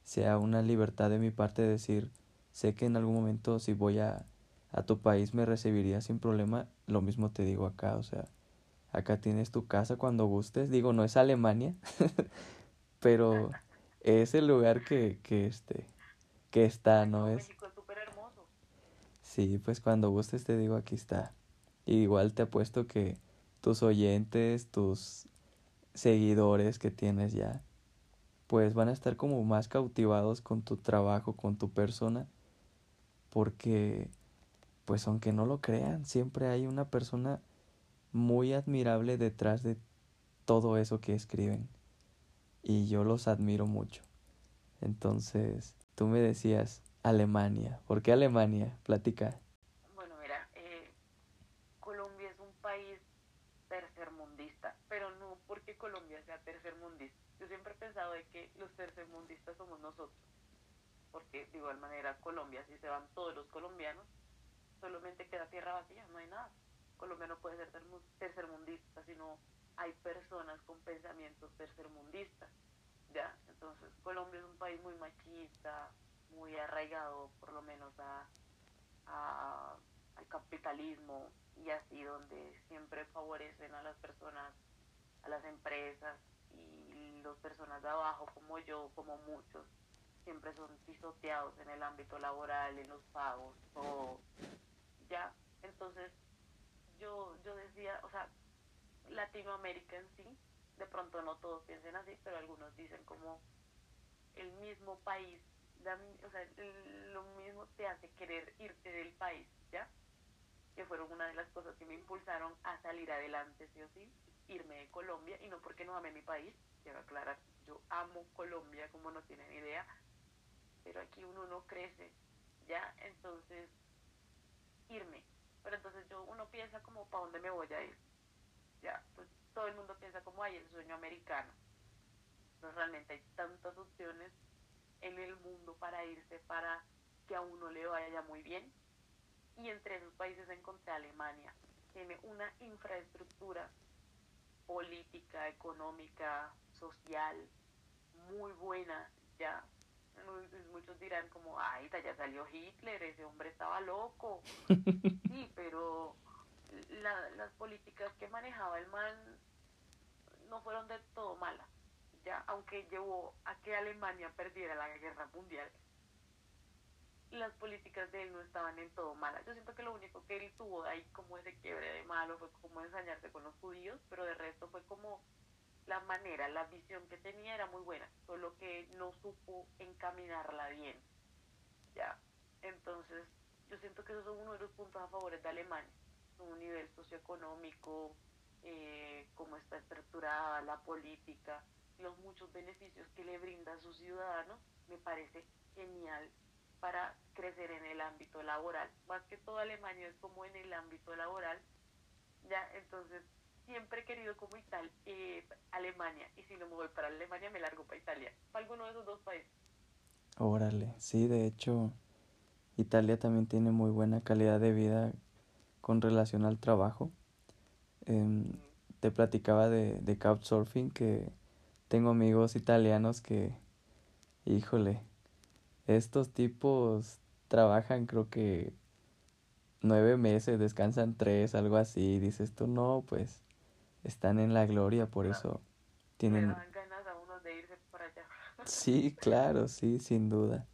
sea una libertad de mi parte decir, sé que en algún momento si voy a, a tu país me recibiría sin problema, lo mismo te digo acá, o sea, acá tienes tu casa cuando gustes, digo, no es Alemania, pero es el lugar que, que este, que está, ¿no? Es, México es súper hermoso. Sí, pues cuando gustes te digo aquí está. Y igual te apuesto que tus oyentes, tus seguidores que tienes ya, pues van a estar como más cautivados con tu trabajo, con tu persona, porque pues aunque no lo crean, siempre hay una persona muy admirable detrás de todo eso que escriben. Y yo los admiro mucho. Entonces, tú me decías Alemania. ¿Por qué Alemania? Platica. Bueno, mira, eh, Colombia es un país tercermundista, pero no porque Colombia sea tercermundista. Yo siempre he pensado de que los tercermundistas somos nosotros, porque de igual manera Colombia, si se van todos los colombianos, solamente queda tierra vacía, no hay nada. Colombia no puede ser tercermundista, sino hay personas con pensamientos tercermundistas, ¿ya? Entonces Colombia es un país muy machista, muy arraigado por lo menos a, al capitalismo y así donde siempre favorecen a las personas, a las empresas las personas de abajo como yo, como muchos, siempre son pisoteados en el ámbito laboral, en los pagos, todo, ya, entonces yo, yo decía, o sea, Latinoamérica en sí, de pronto no todos piensen así, pero algunos dicen como el mismo país o sea, lo mismo te hace querer irte del país, ¿ya? Que fueron una de las cosas que me impulsaron a salir adelante, sí o sí, irme de Colombia, y no porque no ame mi país, quiero aclarar, yo amo Colombia como no tienen idea, pero aquí uno no crece, ¿ya? Entonces, irme. Pero entonces yo, uno piensa como, ¿para dónde me voy a ir? Ya, pues todo el mundo piensa como, hay el sueño americano. No, realmente hay tantas opciones en el mundo para irse para que a uno le vaya muy bien. Y entre esos países encontré Alemania. Tiene una infraestructura política, económica, social, muy buena, ya. Muchos dirán como, ay, ya salió Hitler, ese hombre estaba loco. Sí, pero la, las políticas que manejaba el man no fueron de todo malas ya, aunque llevó a que Alemania perdiera la guerra mundial, las políticas de él no estaban en todo malas. Yo siento que lo único que él tuvo ahí como ese quiebre de malo fue como ensañarse con los judíos, pero de resto fue como la manera, la visión que tenía era muy buena, solo que no supo encaminarla bien. Ya, entonces yo siento que esos son uno de los puntos a favor de Alemania, un nivel socioeconómico, eh, cómo está estructurada la política, los muchos beneficios que le brinda a sus ciudadanos, me parece genial para crecer en el ámbito laboral. Más que todo Alemania es como en el ámbito laboral, ya, entonces siempre he querido como Italia, eh, Alemania, y si no me voy para Alemania me largo para Italia, para alguno de esos dos países. Órale, sí, de hecho, Italia también tiene muy buena calidad de vida con relación al trabajo. Eh, te platicaba de, de Couchsurfing que tengo amigos italianos que, híjole, estos tipos trabajan creo que nueve meses, descansan tres, algo así. Dices tú, no, pues están en la gloria, por eso tienen... ganas a uno de irse para allá. Sí, claro, sí, sin duda.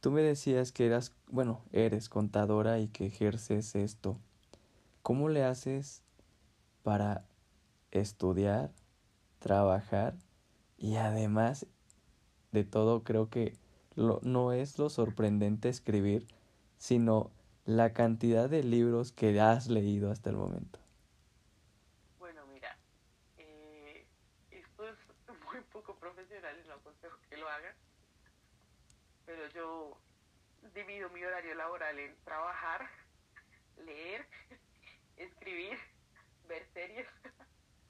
Tú me decías que eras, bueno, eres contadora y que ejerces esto. ¿Cómo le haces para estudiar, trabajar y además de todo creo que lo, no es lo sorprendente escribir, sino la cantidad de libros que has leído hasta el momento. Bueno, mira, eh, esto es muy poco profesional y no aconsejo que lo hagan, pero yo divido mi horario laboral en trabajar, leer, escribir, ver series,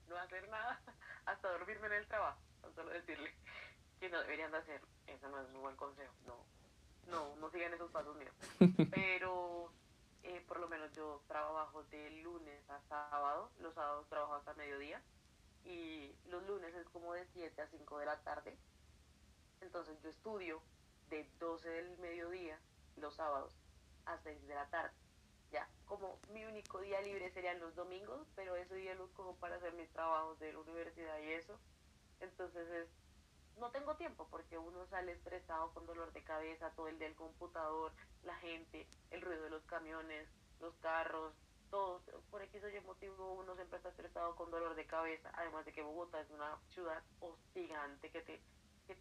no hacer nada, hasta dormirme en el trabajo, solo decirle no deberían de hacer, eso no es un buen consejo, no, no, no sigan esos pasos míos, pero eh, por lo menos yo trabajo de lunes a sábado, los sábados trabajo hasta mediodía y los lunes es como de 7 a 5 de la tarde, entonces yo estudio de 12 del mediodía los sábados a 6 de la tarde. Ya, como mi único día libre serían los domingos, pero ese día los cojo para hacer mis trabajos de la universidad y eso. Entonces es, no tengo tiempo porque uno sale estresado con dolor de cabeza todo el día el computador, la gente, el ruido de los camiones, los carros, todo. Por X o Y motivo uno siempre está estresado con dolor de cabeza. Además de que Bogotá es una ciudad hostigante que te, que,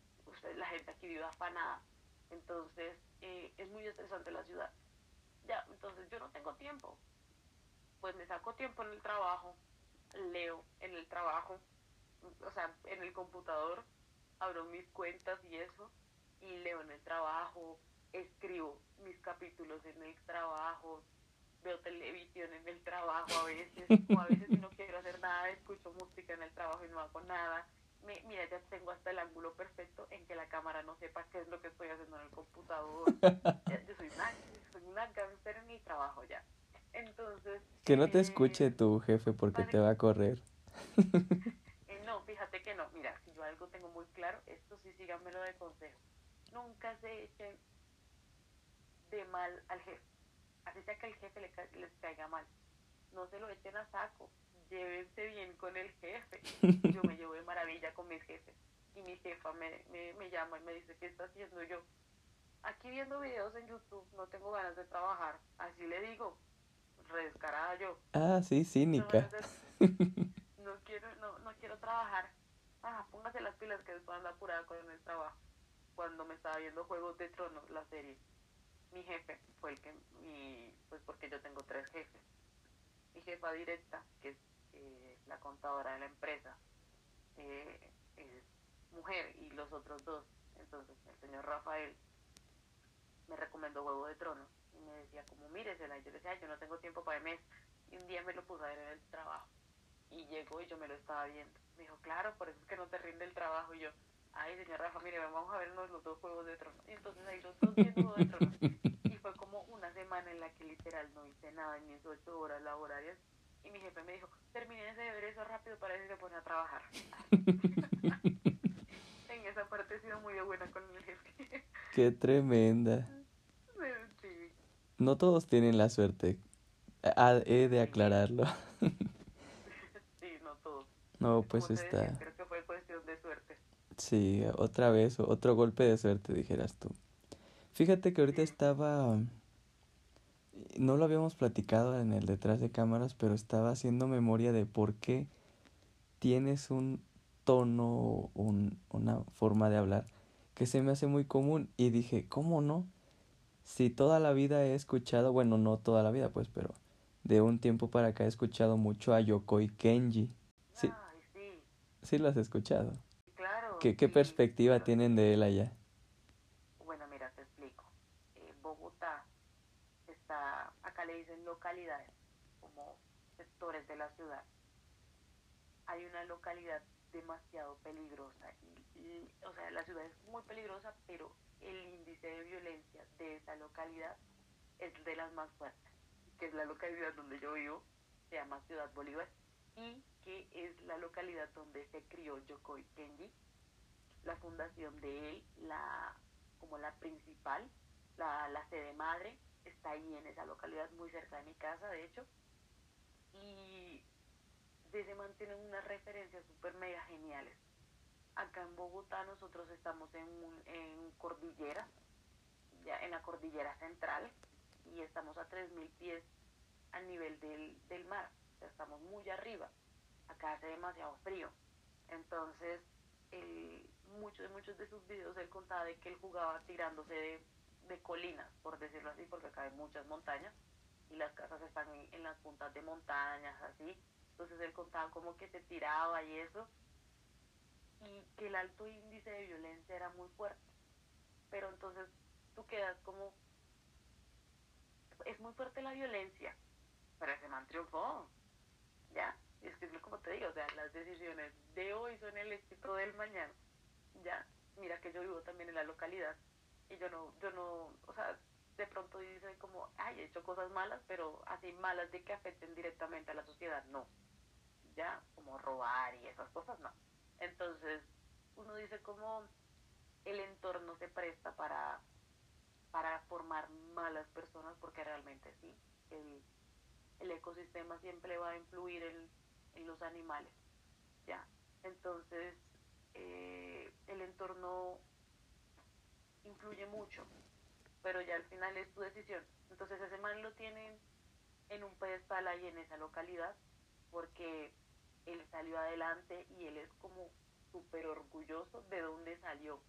la gente aquí vive afanada. Entonces eh, es muy estresante la ciudad. Ya, entonces yo no tengo tiempo. Pues me saco tiempo en el trabajo, leo en el trabajo, o sea, en el computador, abro mis cuentas y eso, y leo en el trabajo, escribo mis capítulos en el trabajo, veo televisión en el trabajo a veces, o a veces si no quiero hacer nada, escucho música en el trabajo y no hago nada me, mira, ya tengo hasta el ángulo perfecto en que la cámara no sepa qué es lo que estoy haciendo en el computador. yo soy una, soy una gangster en mi trabajo ya. Entonces... Que no te escuche eh, tu jefe porque te va a correr. Eh, no, fíjate que no. Mira, si yo algo tengo muy claro, esto sí síganmelo de consejo. Nunca se echen de mal al jefe. Así sea que al jefe le, les caiga mal. No se lo echen a saco llévense bien con el jefe. Yo me llevo de maravilla con mis jefes. Y mi jefa me, me, me llama y me dice, ¿qué está haciendo yo? Aquí viendo videos en YouTube, no tengo ganas de trabajar. Así le digo, redescarada yo. Ah, sí, cínica. No, quiero, no, no quiero trabajar. Ah, póngase las pilas que después anda apurada con el trabajo. Cuando me estaba viendo Juegos de Tronos, la serie, mi jefe fue el que, mi, pues porque yo tengo tres jefes. Mi jefa directa, que es la contadora de la empresa, eh, es mujer y los otros dos. Entonces el señor Rafael me recomendó Huevo de Trono y me decía como míresela y yo decía yo no tengo tiempo para el mes y un día me lo puse a ver en el trabajo y llegó y yo me lo estaba viendo me dijo claro por eso es que no te rinde el trabajo y yo ay señor Rafa mire vamos a vernos los dos Juegos de Trono y entonces ahí los dos viendo Juegos de Trono y fue como una semana en la que literal no hice nada en mis ocho horas laborales y mi jefe me dijo, termínese de ver eso rápido para que se pone a trabajar. en esa parte he sido muy buena con el jefe. Qué tremenda. Sí. No todos tienen la suerte. he de aclararlo. no pues está. creo que fue cuestión de suerte. Sí, otra vez, otro golpe de suerte, dijeras tú. Fíjate que ahorita estaba no lo habíamos platicado en el detrás de cámaras, pero estaba haciendo memoria de por qué tienes un tono, un, una forma de hablar que se me hace muy común y dije, ¿cómo no? Si toda la vida he escuchado, bueno, no toda la vida, pues, pero de un tiempo para acá he escuchado mucho a Yokoi Kenji. Sí, sí. lo has escuchado. Claro. ¿Qué, qué perspectiva tienen de él allá? le dicen localidades, como sectores de la ciudad. Hay una localidad demasiado peligrosa. Y, o sea, la ciudad es muy peligrosa, pero el índice de violencia de esa localidad es de las más fuertes, que es la localidad donde yo vivo, se llama Ciudad Bolívar, y que es la localidad donde se crió Yokoi Kenji, la fundación de él, la como la principal, la, la sede madre, está ahí en esa localidad, muy cerca de mi casa, de hecho. Y se mantienen unas referencias súper mega geniales. Acá en Bogotá nosotros estamos en, en cordillera, ya en la cordillera central, y estamos a 3.000 pies al nivel del, del mar, estamos muy arriba. acá hace demasiado frío. Entonces, muchos, muchos de sus videos él contaba de que él jugaba tirándose de, colinas, por decirlo así, porque acá hay muchas montañas y las casas están en, las puntas de montañas, así. Entonces él contaba como que se tiraba y eso, y que el alto índice de violencia era muy fuerte. Pero entonces tú quedas como, es muy fuerte la violencia, pero ese man triunfó, ¿ya? Es que es como te digo, o sea, las decisiones de hoy son el éxito del mañana, ¿ya? Mira que yo vivo también en la localidad y yo no, yo no, o sea, de pronto dicen como, ay, he hecho cosas malas, pero así malas de que afecten directamente a la sociedad, no. Ya, como robar y esas cosas, no. Entonces, uno dice como el entorno se presta para, para formar malas personas, porque realmente sí, el, el ecosistema siempre va a influir en, en los animales, ya. Entonces, eh, el entorno influye mucho pero ya al final es tu decisión. Entonces ese man lo tienen en un pedestal ahí en esa localidad porque él salió adelante y él es como súper orgulloso de dónde salió.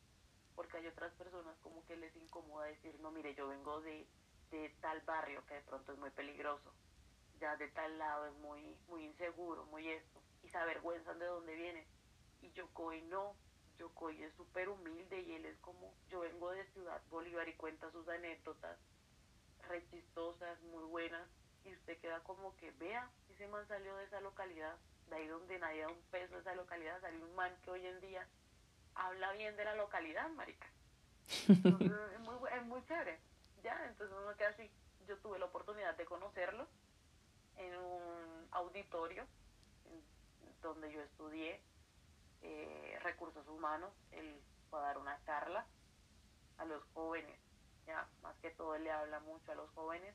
Porque hay otras personas como que les incomoda decir, no, mire, yo vengo de, de tal barrio que de pronto es muy peligroso, ya de tal lado es muy, muy inseguro, muy esto, y se avergüenzan de dónde viene. Y yo Yokoi no, Yocoy es súper humilde y él es como, yo vengo de Ciudad Bolívar y cuenta sus anécdotas re chistosas, muy buenas, y usted queda como que, vea, ese man salió de esa localidad, de ahí donde nadie da un peso de esa localidad, salió un man que hoy en día habla bien de la localidad, marica. Entonces, es, muy, es muy chévere, ¿ya? Entonces uno queda así, yo tuve la oportunidad de conocerlo en un auditorio donde yo estudié eh, recursos humanos, él va a dar una charla a los jóvenes, ya, más que todo él le habla mucho a los jóvenes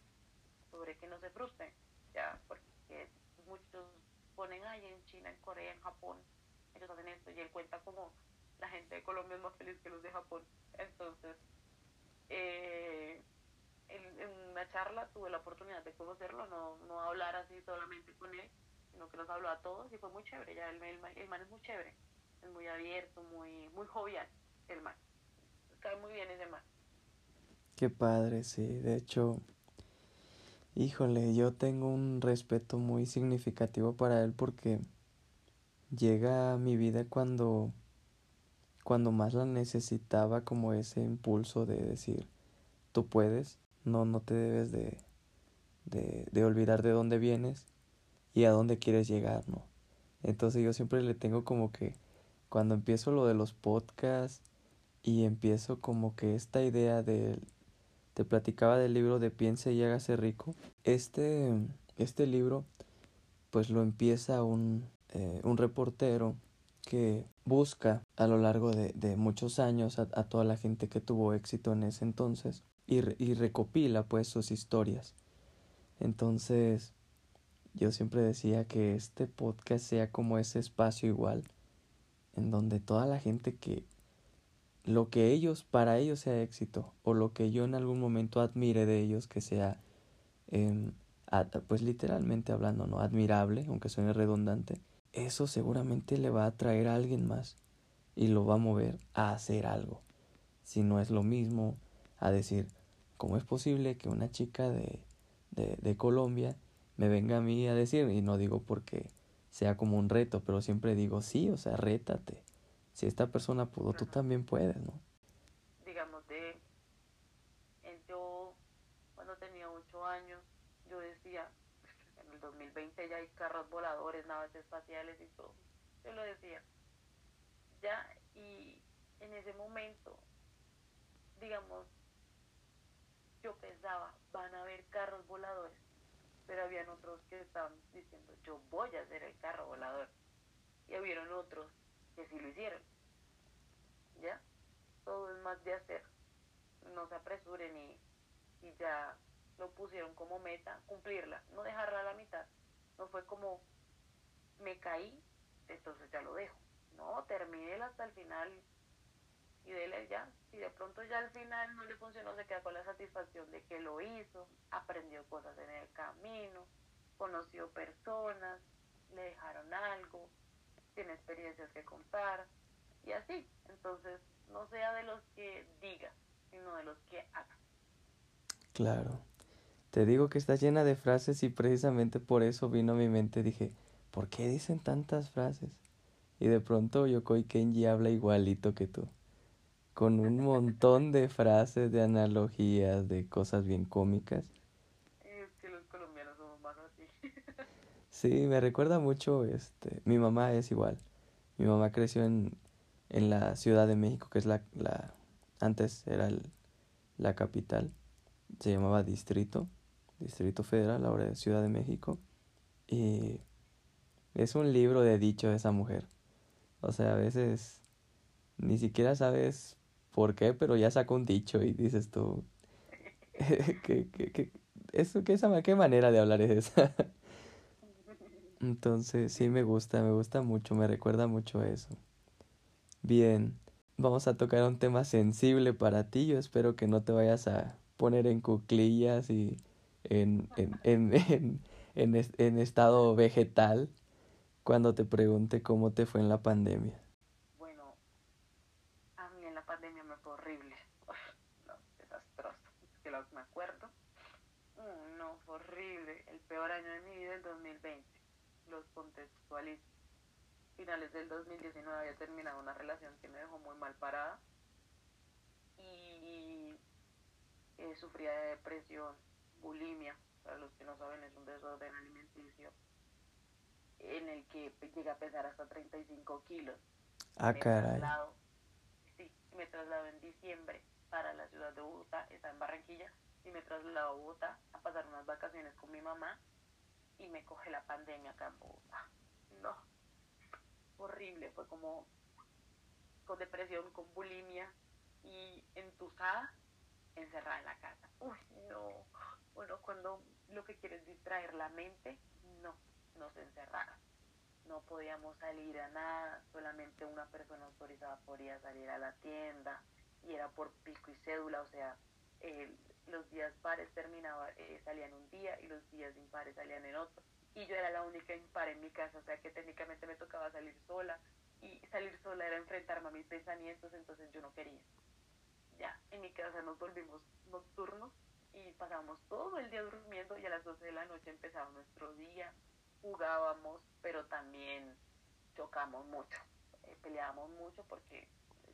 sobre que no se frustren, ya, porque muchos ponen ahí en China, en Corea, en Japón, ellos hacen esto y él cuenta como la gente de Colombia es más feliz que los de Japón. Entonces, eh, en, una charla tuve la oportunidad de conocerlo, no, no hablar así solamente con él, sino que nos habló a todos y fue muy chévere, ya el, el, el man es muy chévere muy abierto, muy, muy jovial el mar. Cae muy bien ese mar. Qué padre, sí. De hecho, híjole, yo tengo un respeto muy significativo para él porque llega a mi vida cuando cuando más la necesitaba como ese impulso de decir tú puedes no no te debes de, de, de olvidar de dónde vienes y a dónde quieres llegar no entonces yo siempre le tengo como que cuando empiezo lo de los podcasts y empiezo como que esta idea de te platicaba del libro de Piense y hágase rico. Este, este libro pues lo empieza un, eh, un reportero que busca a lo largo de, de muchos años a, toda la gente que tuvo éxito en ese entonces y, y recopila pues sus historias. Entonces yo siempre decía que este podcast sea como ese espacio igual en donde toda la gente que lo que ellos, para ellos sea éxito, o lo que yo en algún momento admire de ellos, que sea, eh, pues literalmente hablando, ¿no? Admirable, aunque suene redundante, eso seguramente le va a atraer a alguien más y lo va a mover a hacer algo. Si no es lo mismo a decir, ¿cómo es posible que una chica de, de, de Colombia me venga a mí a decir, y no digo porque sea como un reto, pero siempre digo, sí, o sea, rétate. Si esta persona pudo, tú también puedes, ¿no? Digamos, de, yo cuando tenía ocho años, yo decía, en el 2020 ya hay carros voladores, naves espaciales y todo. Yo lo decía. Ya, y en ese momento, digamos, yo pensaba, van a haber carros voladores pero habían otros que estaban diciendo yo voy a hacer el carro volador. Y hubieron otros que sí lo hicieron. Ya todo es más de hacer. No se apresuren y, y ya lo pusieron como meta cumplirla. No dejarla a la mitad. No fue como me caí entonces ya lo dejo. No termínela hasta el final y dele ya. Si de pronto ya al final no le funcionó, se queda con la satisfacción de que lo hizo, aprendió cosas en el camino, conoció personas le dejaron algo, tiene experiencias que contar y así. Entonces, no sea de los que diga, sino de los que haga. Claro. Te digo que está llena de frases y precisamente por eso vino a mi mente. Dije, ¿por qué dicen tantas frases? Y de pronto Yokoi Kenji habla igualito que tú. Con un montón de frases, de analogías, de cosas bien cómicas. Es que los colombianos somos más así. Sí, me recuerda mucho, este, mi mamá es igual. Mi mamá creció en, en la Ciudad de México, que es la, la antes era el, la capital, se llamaba Distrito. Distrito Federal, ahora de Ciudad de México. Y es un libro de dicho de esa mujer. O sea, a veces ni siquiera sabes por qué, pero ya sacó un dicho y dices tú, ¿qué, qué, qué, eso, qué, esa, ¿qué manera de hablar es esa? Entonces, sí me gusta, me gusta mucho, me recuerda mucho eso. Bien, vamos a tocar un tema sensible para ti. Yo espero que no te vayas a poner en cuclillas y en, en, en, en, en, estado vegetal cuando te pregunte cómo te fue en la pandemia. Bueno, a mí en la pandemia me fue horrible. Uf, no, desastroso. Es que lo me acuerdo. Mm, no, fue horrible. El peor año de mi vida, el 2020. Los contextualizo. Finales del 2019 había terminado una relación que me dejó muy mal parada. Y eh, sufría de depresión bulimia, para los que no saben, es un desorden alimenticio en el que llega a pesar hasta 35 kilos. Ah, caray. Me traslado en diciembre para la ciudad de Bogotá, está en Barranquilla, y me traslado a Bogotá a pasar unas vacaciones con mi mamá y me coge la pandemia acá en Bogotá. No, horrible, fue como con depresión, con bulimia y entusada, encerrada en la casa. Uy, no, bueno, cuando lo que quieres es distraer la mente, no, nos encerraron. No podíamos salir a nada, solamente una persona autorizada podía salir a la tienda y era por pico y cédula, o sea, eh, los días pares terminaban, eh, salían un día y los días impares salían en otro. Y yo era la única impar en mi casa, o sea que técnicamente me tocaba salir sola y salir sola era enfrentarme a mis pensamientos, entonces yo no quería. Ya, en mi casa nos volvimos nocturnos y pasábamos todo el día durmiendo y a las 12 de la noche empezaba nuestro día, jugábamos, pero también chocamos mucho, eh, peleábamos mucho porque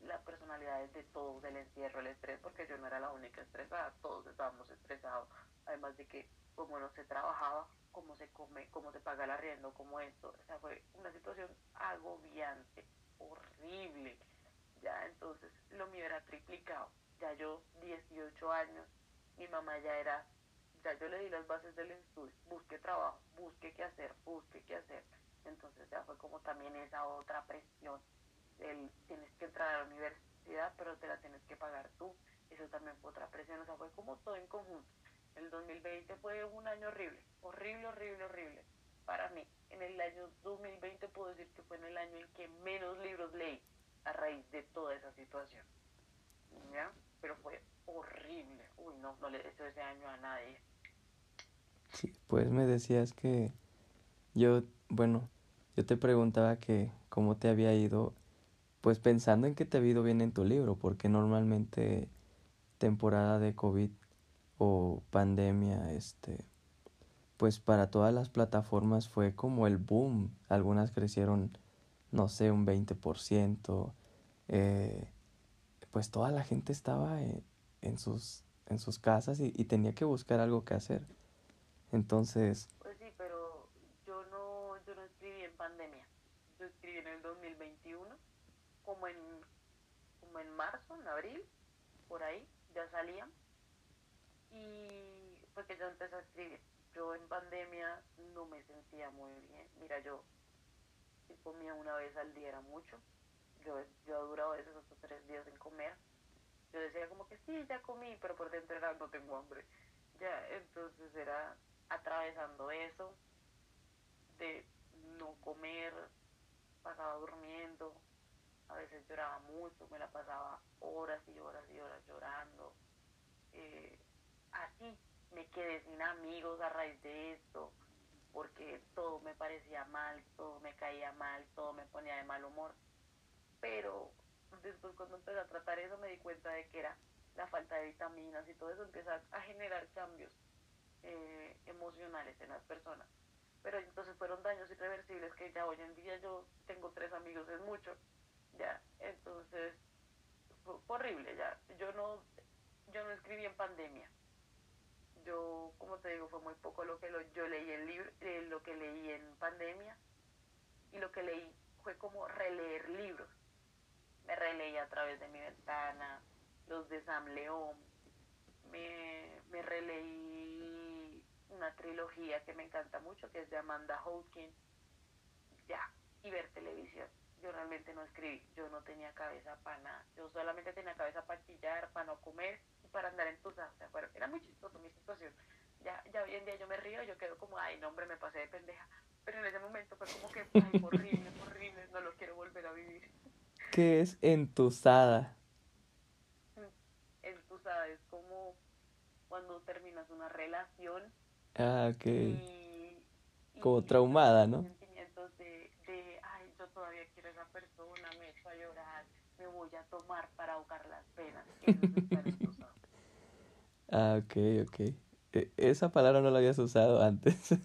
la personalidad es de todos, del encierro, el estrés, porque yo no era la única estresada, todos estábamos estresados, además de que como no se trabajaba, cómo se come, cómo se paga el arriendo, como esto, o sea, fue una situación agobiante, horrible, ya entonces lo mío era triplicado, ya yo 18 años, mi mamá ya era, ya yo le di las bases del estudio, busque trabajo, busque qué hacer, busque qué hacer. Entonces ya fue como también esa otra presión, el tienes que entrar a la universidad, pero te la tienes que pagar tú. Eso también fue otra presión, o sea, fue como todo en conjunto. El 2020 fue un año horrible, horrible, horrible, horrible para mí. En el año 2020 puedo decir que fue en el año en que menos libros leí a raíz de toda esa situación. ¿Ya? Pero fue horrible. Uy, no, no le deseo ese año a nadie. Sí, pues me decías que yo, bueno, yo te preguntaba que cómo te había ido, pues pensando en que te había ido bien en tu libro, porque normalmente temporada de COVID o pandemia, este, pues para todas las plataformas fue como el boom. Algunas crecieron, no sé, un 20%. Eh, pues toda la gente estaba en, en sus, en sus casas y, y, tenía que buscar algo que hacer. Entonces... Pues sí, pero yo no, yo no escribí en pandemia. Yo escribí en el 2021, como en, como en marzo, en abril, por ahí, ya salían. Y fue que yo empecé a escribir. Yo en pandemia no me sentía muy bien. Mira, yo si comía una vez al día era mucho. Yo, yo durado veces hasta tres días en comer yo decía como que sí, ya comí, pero por dentro era no tengo hambre. Ya, entonces era atravesando eso, de no comer, pasaba durmiendo, a veces lloraba mucho, me la pasaba horas y horas y horas llorando. Eh, así me quedé sin amigos a raíz de esto. porque todo me parecía mal, todo me caía mal, todo me ponía de mal humor. Pero después cuando empecé a tratar eso me di cuenta de que era la falta de vitaminas y todo eso empieza a generar cambios eh, emocionales en las personas. Pero entonces fueron daños irreversibles que ya hoy en día yo tengo tres amigos, es mucho, ya, entonces fue, horrible, ya, yo no, yo no escribí en pandemia, yo, como te digo, fue muy poco lo que lo, yo leí en libro, eh, lo que leí en pandemia. Y lo que leí fue como releer libros, me releí a través de mi ventana, los de Sam León, me, me releí una trilogía que me encanta mucho, que es de Amanda Hawkins, ya, y ver televisión. Yo realmente no escribí, yo no tenía cabeza para nada, yo solamente tenía cabeza para chillar, para no comer y para andar en tus Bueno, era muy chistoso mi situación. Ya, ya hoy en día yo me río, yo quedo como, ay, no, hombre, me pasé de pendeja. Pero en ese momento fue como que, ay, horrible, horrible, no lo quiero volver a vivir. ¿Qué es entusada? Entusada es como cuando terminas una relación Ah, ok. Como traumada, ¿no? Sentimientos de, de, ay, yo todavía quiero a esa persona, me echo a llorar, me voy a tomar para ahogar las penas. ah, ok, ok. E, esa palabra no la habías usado antes.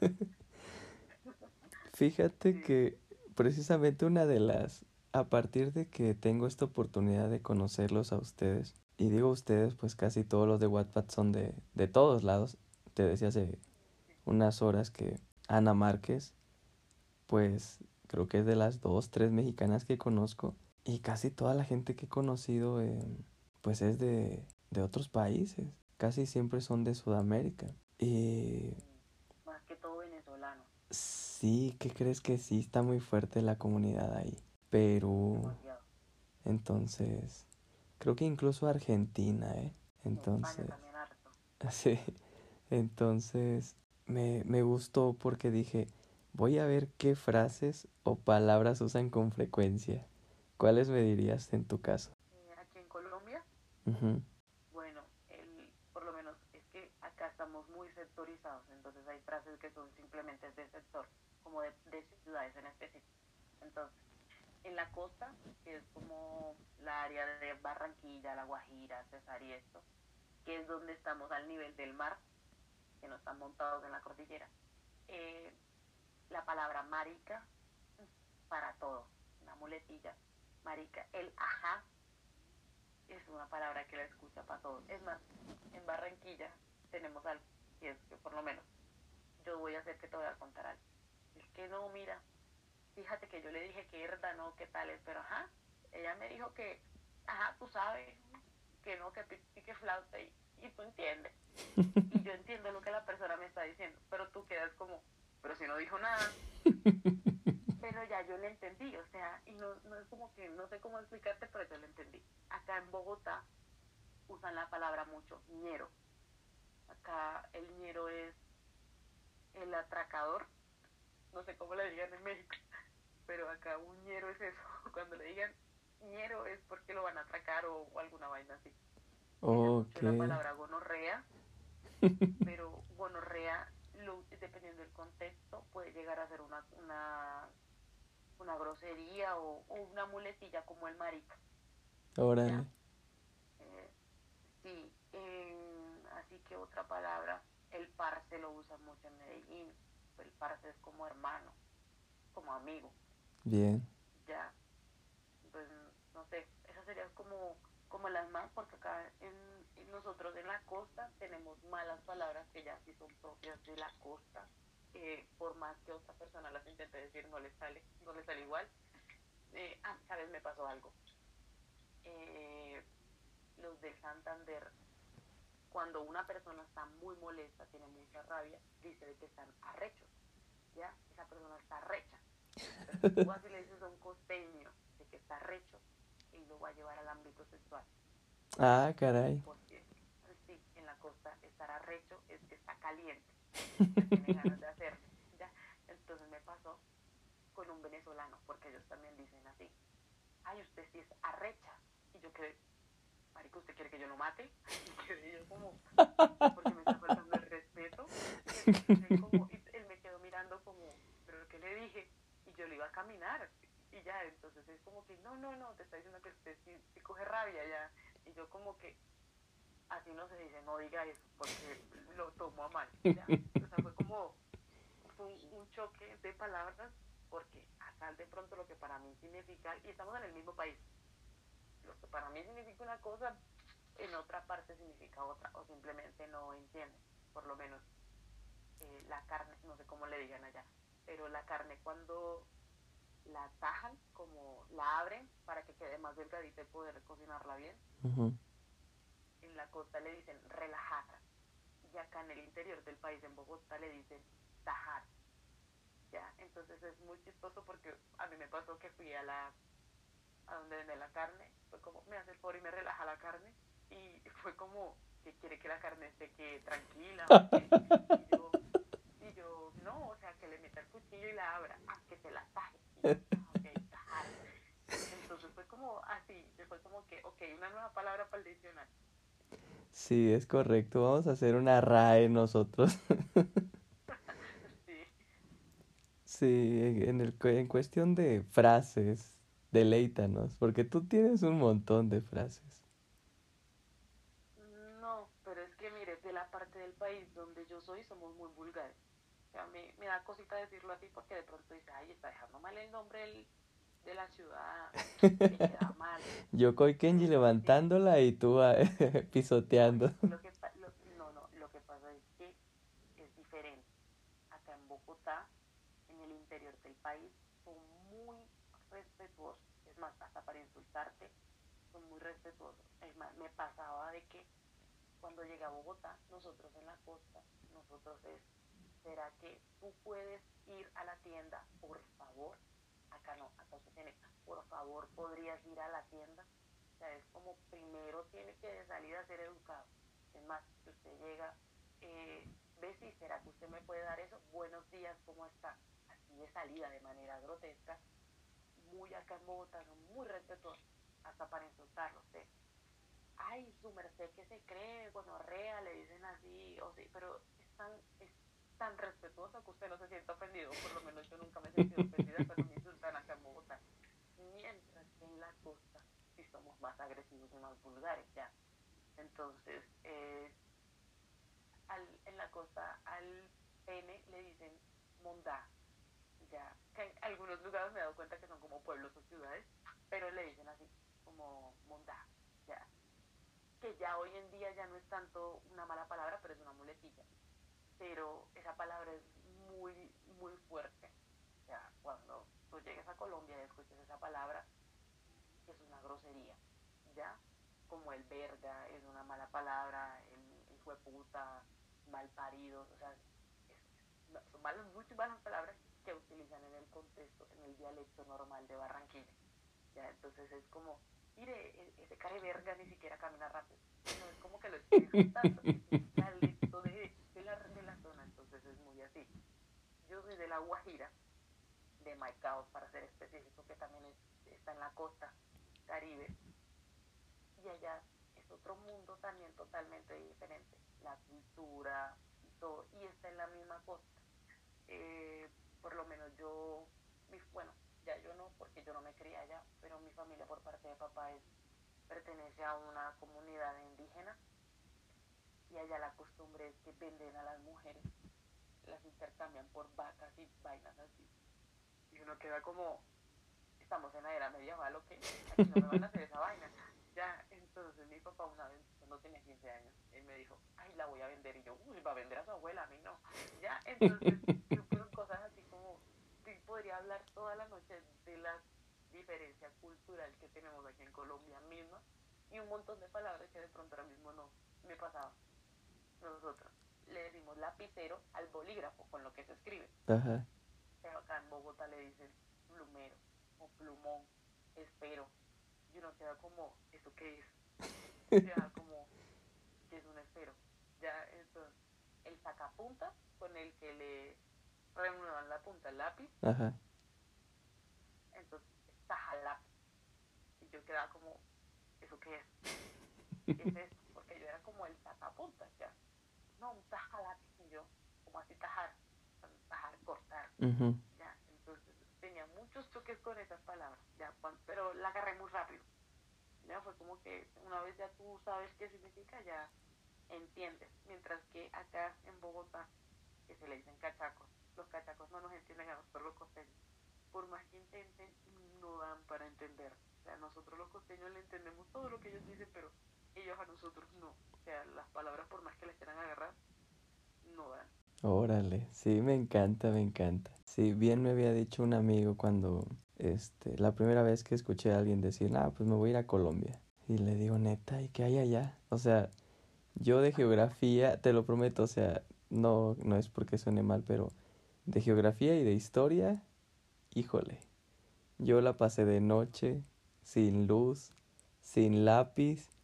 Fíjate que precisamente una de las, a partir de que tengo esta oportunidad de conocerlos a ustedes, y digo ustedes, pues casi todos los de Wattpad son de, de todos lados, te decía hace unas horas que Ana Márquez, pues creo que es de las dos, tres mexicanas que conozco y casi toda la gente que he conocido eh, pues es de, de otros países, casi siempre son de Sudamérica. Y... Más que todo venezolano. Sí, ¿qué crees que sí está muy fuerte la comunidad ahí? Perú. Entonces, creo que incluso Argentina, ¿eh? Entonces... Sí. Entonces, me, me gustó porque dije, voy a ver qué frases o palabras usan con frecuencia. ¿Cuáles me dirías en tu caso? Eh, aquí en Colombia. Bueno, el, por lo menos es que acá estamos muy sectorizados, entonces hay frases que son simplemente de sector, como de, de ciudades en específico. Entonces, en la costa, que es como la área de Barranquilla, La Guajira, Cesar y esto, que es donde estamos al nivel del mar, que no están montados en la cordillera. Eh, la palabra marica para todo, una muletilla, marica. El ajá es una palabra que la escucha para todo. Es más, en Barranquilla tenemos algo, y es que por lo menos yo voy a hacer que te voy a contar algo. Es que no, mira, fíjate que yo le dije que herda, no, qué tal es, pero ajá, ella me dijo que, ajá, tú sabes, que no, que pique flauta y, y tú entiendes. Y yo entiendo lo que la persona me está diciendo, pero tú quedas como, pero si no dijo nada. Pero ya yo le entendí, o sea, y no, no es como que, no sé cómo explicarte, pero yo le entendí. Acá en Bogotá usan la palabra mucho, ñero. Acá el ñero es el atracador, no sé cómo le digan en México, pero acá un ñero es eso, cuando le digan ñero es porque lo van a atracar o, alguna vaina así. Okay. La palabra gonorrea, pero gonorrea, dependiendo del contexto, puede llegar a ser una, una, una grosería o, una muletilla como el marica. Ahora. Eh, sí, así que otra palabra, el parce lo usa mucho en Medellín. El parce es como hermano, como amigo. Bien. Ya, pues no sé, esas serían como como las más, porque acá en, nosotros en la costa tenemos malas palabras que ya sí son propias de la costa, eh, por más que otra persona las intente decir, no les sale, no les sale igual. Eh, ah, sabes, me pasó algo. Eh, los de Santander, cuando una persona está muy molesta, tiene mucha rabia, dice de que están arrechos, ¿ya? Esa persona está arrecha. Entonces, así le dices a un costeño de que está arrecho, y lo va a llevar al ámbito sexual. Ah, caray. Porque sí, en la costa estar arrecho es que está caliente, tiene ganas de hacer. ¿ya? Entonces me pasó con un venezolano, porque ellos también dicen así. Ay, usted sí es arrecha. Y yo quedé, marico, ¿usted quiere que yo lo mate? Y quedé yo como, porque me está faltando el respeto. Y él, como, y no, no, te está diciendo que usted sí, coge rabia ya. Y yo como que, así no se dice, no diga eso, porque lo tomó a mal. ¿ya? O sea, fue como fue un, choque de palabras, porque hasta de pronto lo que para mí significa, y estamos en el mismo país, lo que para mí significa una cosa, en otra parte significa otra, o simplemente no entienden, por lo menos. Eh, la carne, no sé cómo le digan allá, pero la carne cuando la tajan, como la abren para que quede más delgadita y poder cocinarla bien, en la costa le dicen relajar, y acá en el interior del país, en Bogotá, le dicen tajar. Ya, entonces es muy chistoso porque a mí me pasó que fui a la a donde vende la carne, fue como, me hace el favor y me relaja la carne, y fue como que quiere que la carne esté que tranquila, y yo, no, o sea, que le meta el cuchillo y la abra, ah, que te la taje, y yo, "Ah, ok, tajar. Entonces fue como así, fue como que, ok, una nueva palabra para el diccionario. Sí, es correcto. Vamos a hacer una RAE nosotros. Sí, Sí, en el, en cuestión de frases, deleítanos, porque tú tienes un montón de frases. no, pero es que mire, de la parte del país donde yo soy somos muy vulgares. Sea, me, me da cosita decirlo así porque de pronto dice, ay, está dejando mal el nombre del- de la ciudad, me queda mal. Yo Koi Kenji levantándola y tú ah, pisoteando. Lo que, lo- no, no, lo que pasa es que es diferente. Acá en Bogotá, en el interior del país, son muy respetuosos. Es más, hasta para insultarte, son muy respetuosos. Es más, me pasaba de que cuando llegué a Bogotá, nosotros en la costa, nosotros es, ¿será que tú puedes ir a la tienda, por favor? Acá no, acá usted tiene, por favor, podrías ir a la tienda. O sea, es como primero tiene que de salida ser educado. Es más, si usted llega, eh, si será que usted me puede dar eso, buenos días, ¿cómo está? Así de salida, de manera grotesca, muy acá en Bogotá, muy respetuosos, hasta para insultarlo. Ay, su merced que se cree, gonorrea, le dicen así, o sí, pero es tan, es tan respetuoso que usted no se sienta ofendido, por lo menos yo nunca me he sentido ofendida cuando me insultan acá en Bogotá. Mientras que en la costa sí somos más agresivos y más vulgares ya. Entonces, eh, al, en la costa al pene le dicen mondá, ya. Que en algunos lugares me he dado cuenta que son como pueblos o ciudades, pero le dicen así, como mondá, ya. Que ya hoy en día ya no es tanto una mala palabra, pero es una muletilla. Pero esa palabra es muy, muy fuerte. O sea, cuando tú llegues a Colombia y escuches esa palabra, es una grosería, ¿ya? Como el verga es una mala palabra, el hijo de puta, mal parido, o sea, es- son malas, muchas malas palabras que utilizan en el contexto, en el dialecto normal de Barranquilla, ¿ya? Entonces es como, mire, e- ese care verga ni siquiera camina rápido, no es como que lo estoy insultando, es un dialecto de, de, la, de la zona, entonces es muy así. Yo de La Guajira, de Maicao, para ser específico, que también es- está en la costa caribe. Y allá es otro mundo también totalmente diferente. La cultura y todo. Y está en la misma costa. Eh, por lo menos yo, bueno, ya yo no, porque yo no me crié allá, pero mi familia por parte de papá pertenece a una comunidad indígena. Y allá la costumbre es que venden a las mujeres, las intercambian por vacas y vainas así. Y uno queda como, estamos en la era medieval, ¿o qué? Aquí no me van a hacer esa vaina. Ya, entonces mi papá una vez, cuando tenía 15 años, él me dijo, ay, la voy a vender. Y yo, uy, va a vender a su abuela, a mí no. Ya, entonces, fueron cosas así como, podría hablar toda la noche de la diferencia cultural que tenemos aquí en Colombia misma y un montón de palabras que de pronto ahora mismo no me pasaba. Nosotros le decimos lapicero al bolígrafo con lo que se escribe Ajá. pero acá en Bogotá le dicen plumero o plumón, espero. Y uno queda como, ¿eso qué es? Queda como, ¿qué es un espero? Ya, entonces, el sacapunta con el que le remuevan la punta al lápiz, Ajá. entonces, taja lápiz. Y yo quedaba como, ¿eso qué es? ¿Qué es esto? Porque yo era como el sacapuntas, ya. No, un taja como así tajar, tajar, cortar. Ya, entonces tenía muchos choques con esas palabras, ya, pero la agarré muy rápido. Ya fue como que una vez ya tú sabes qué significa, ya entiendes. Mientras que acá en Bogotá, que se le dicen cachacos, los cachacos no nos entienden a nosotros los costeños. Por más que intenten, no dan para entender. O sea, nosotros los costeños le entendemos todo lo que ellos dicen, pero ellos a nosotros no. O sea, las palabras por más que les quieran agarrar, no dan. Órale, sí, me encanta, me encanta. Sí, bien me había dicho un amigo cuando, este, la primera vez que escuché a alguien decir, ah, pues me voy a ir a Colombia. Y le digo, neta, ¿y qué hay allá? O sea, yo de geografía, te lo prometo, o sea, no, no es porque suene mal, pero de geografía y de historia, híjole, yo la pasé de noche, sin luz, sin lápiz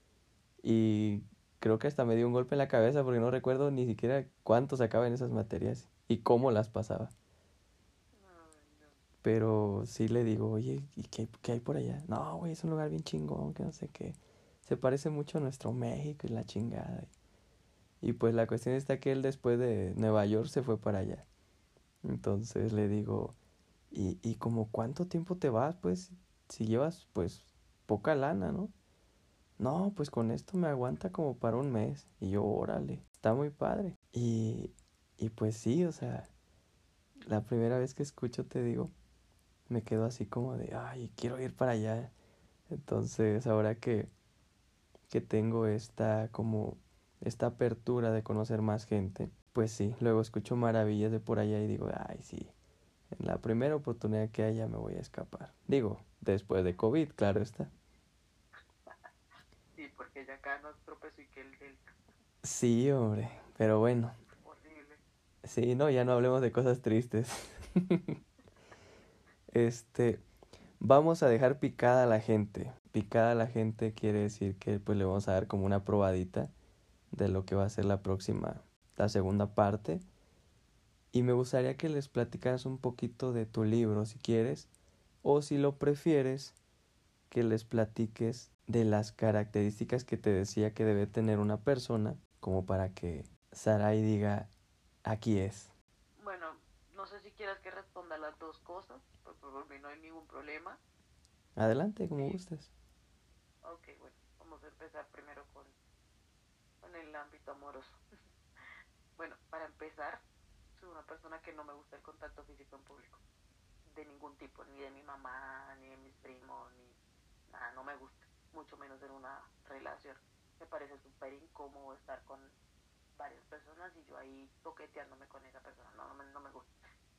y creo que hasta me dio un golpe en la cabeza porque no recuerdo ni siquiera cuánto sacaba en esas materias y cómo las pasaba. Pero sí le digo, oye, ¿y qué, qué hay por allá? No, güey, es un lugar bien chingón, que no sé qué. Se parece mucho a nuestro México y la chingada. Y pues la cuestión está que él después de Nueva York se fue para allá. Entonces le digo, ¿y, y como cuánto tiempo te vas? Pues si llevas pues poca lana, ¿no? No, pues con esto me aguanta como para un mes. Y yo, órale, está muy padre. Y, y pues sí, o sea, la primera vez que escucho te digo, me quedo así como de, ay, quiero ir para allá. Entonces, ahora que, que tengo esta como esta apertura de conocer más gente, pues sí, luego escucho maravillas de por allá y digo, ay, sí, en la primera oportunidad que haya me voy a escapar. Digo, después de COVID, claro está. Sí, porque ya acá nos tropezó y que el delta. Sí, hombre, pero bueno. Horrible. Sí, no, ya no hablemos de cosas tristes. este, vamos a dejar picada a la gente. Picada a la gente quiere decir que pues le vamos a dar como una probadita de lo que va a ser la próxima, la segunda parte. Y me gustaría que les platicaras un poquito de tu libro, si quieres, o si lo prefieres, que les platiques de las características que te decía que debe tener una persona, como para que Sarai diga, aquí es. Bueno, no sé si quieras que responda las dos cosas, pues por mí no hay ningún problema. Adelante, como gustes. Ok, bueno, vamos a empezar primero con, con el ámbito amoroso. bueno, para empezar, soy una persona que no me gusta el contacto físico en público. De ningún tipo, ni de mi mamá, ni de mis primos, ni nada, no me gusta. Mucho menos en una relación. Me parece súper incómodo estar con varias personas y yo ahí toqueteándome con esa persona. No, no me, no me gusta.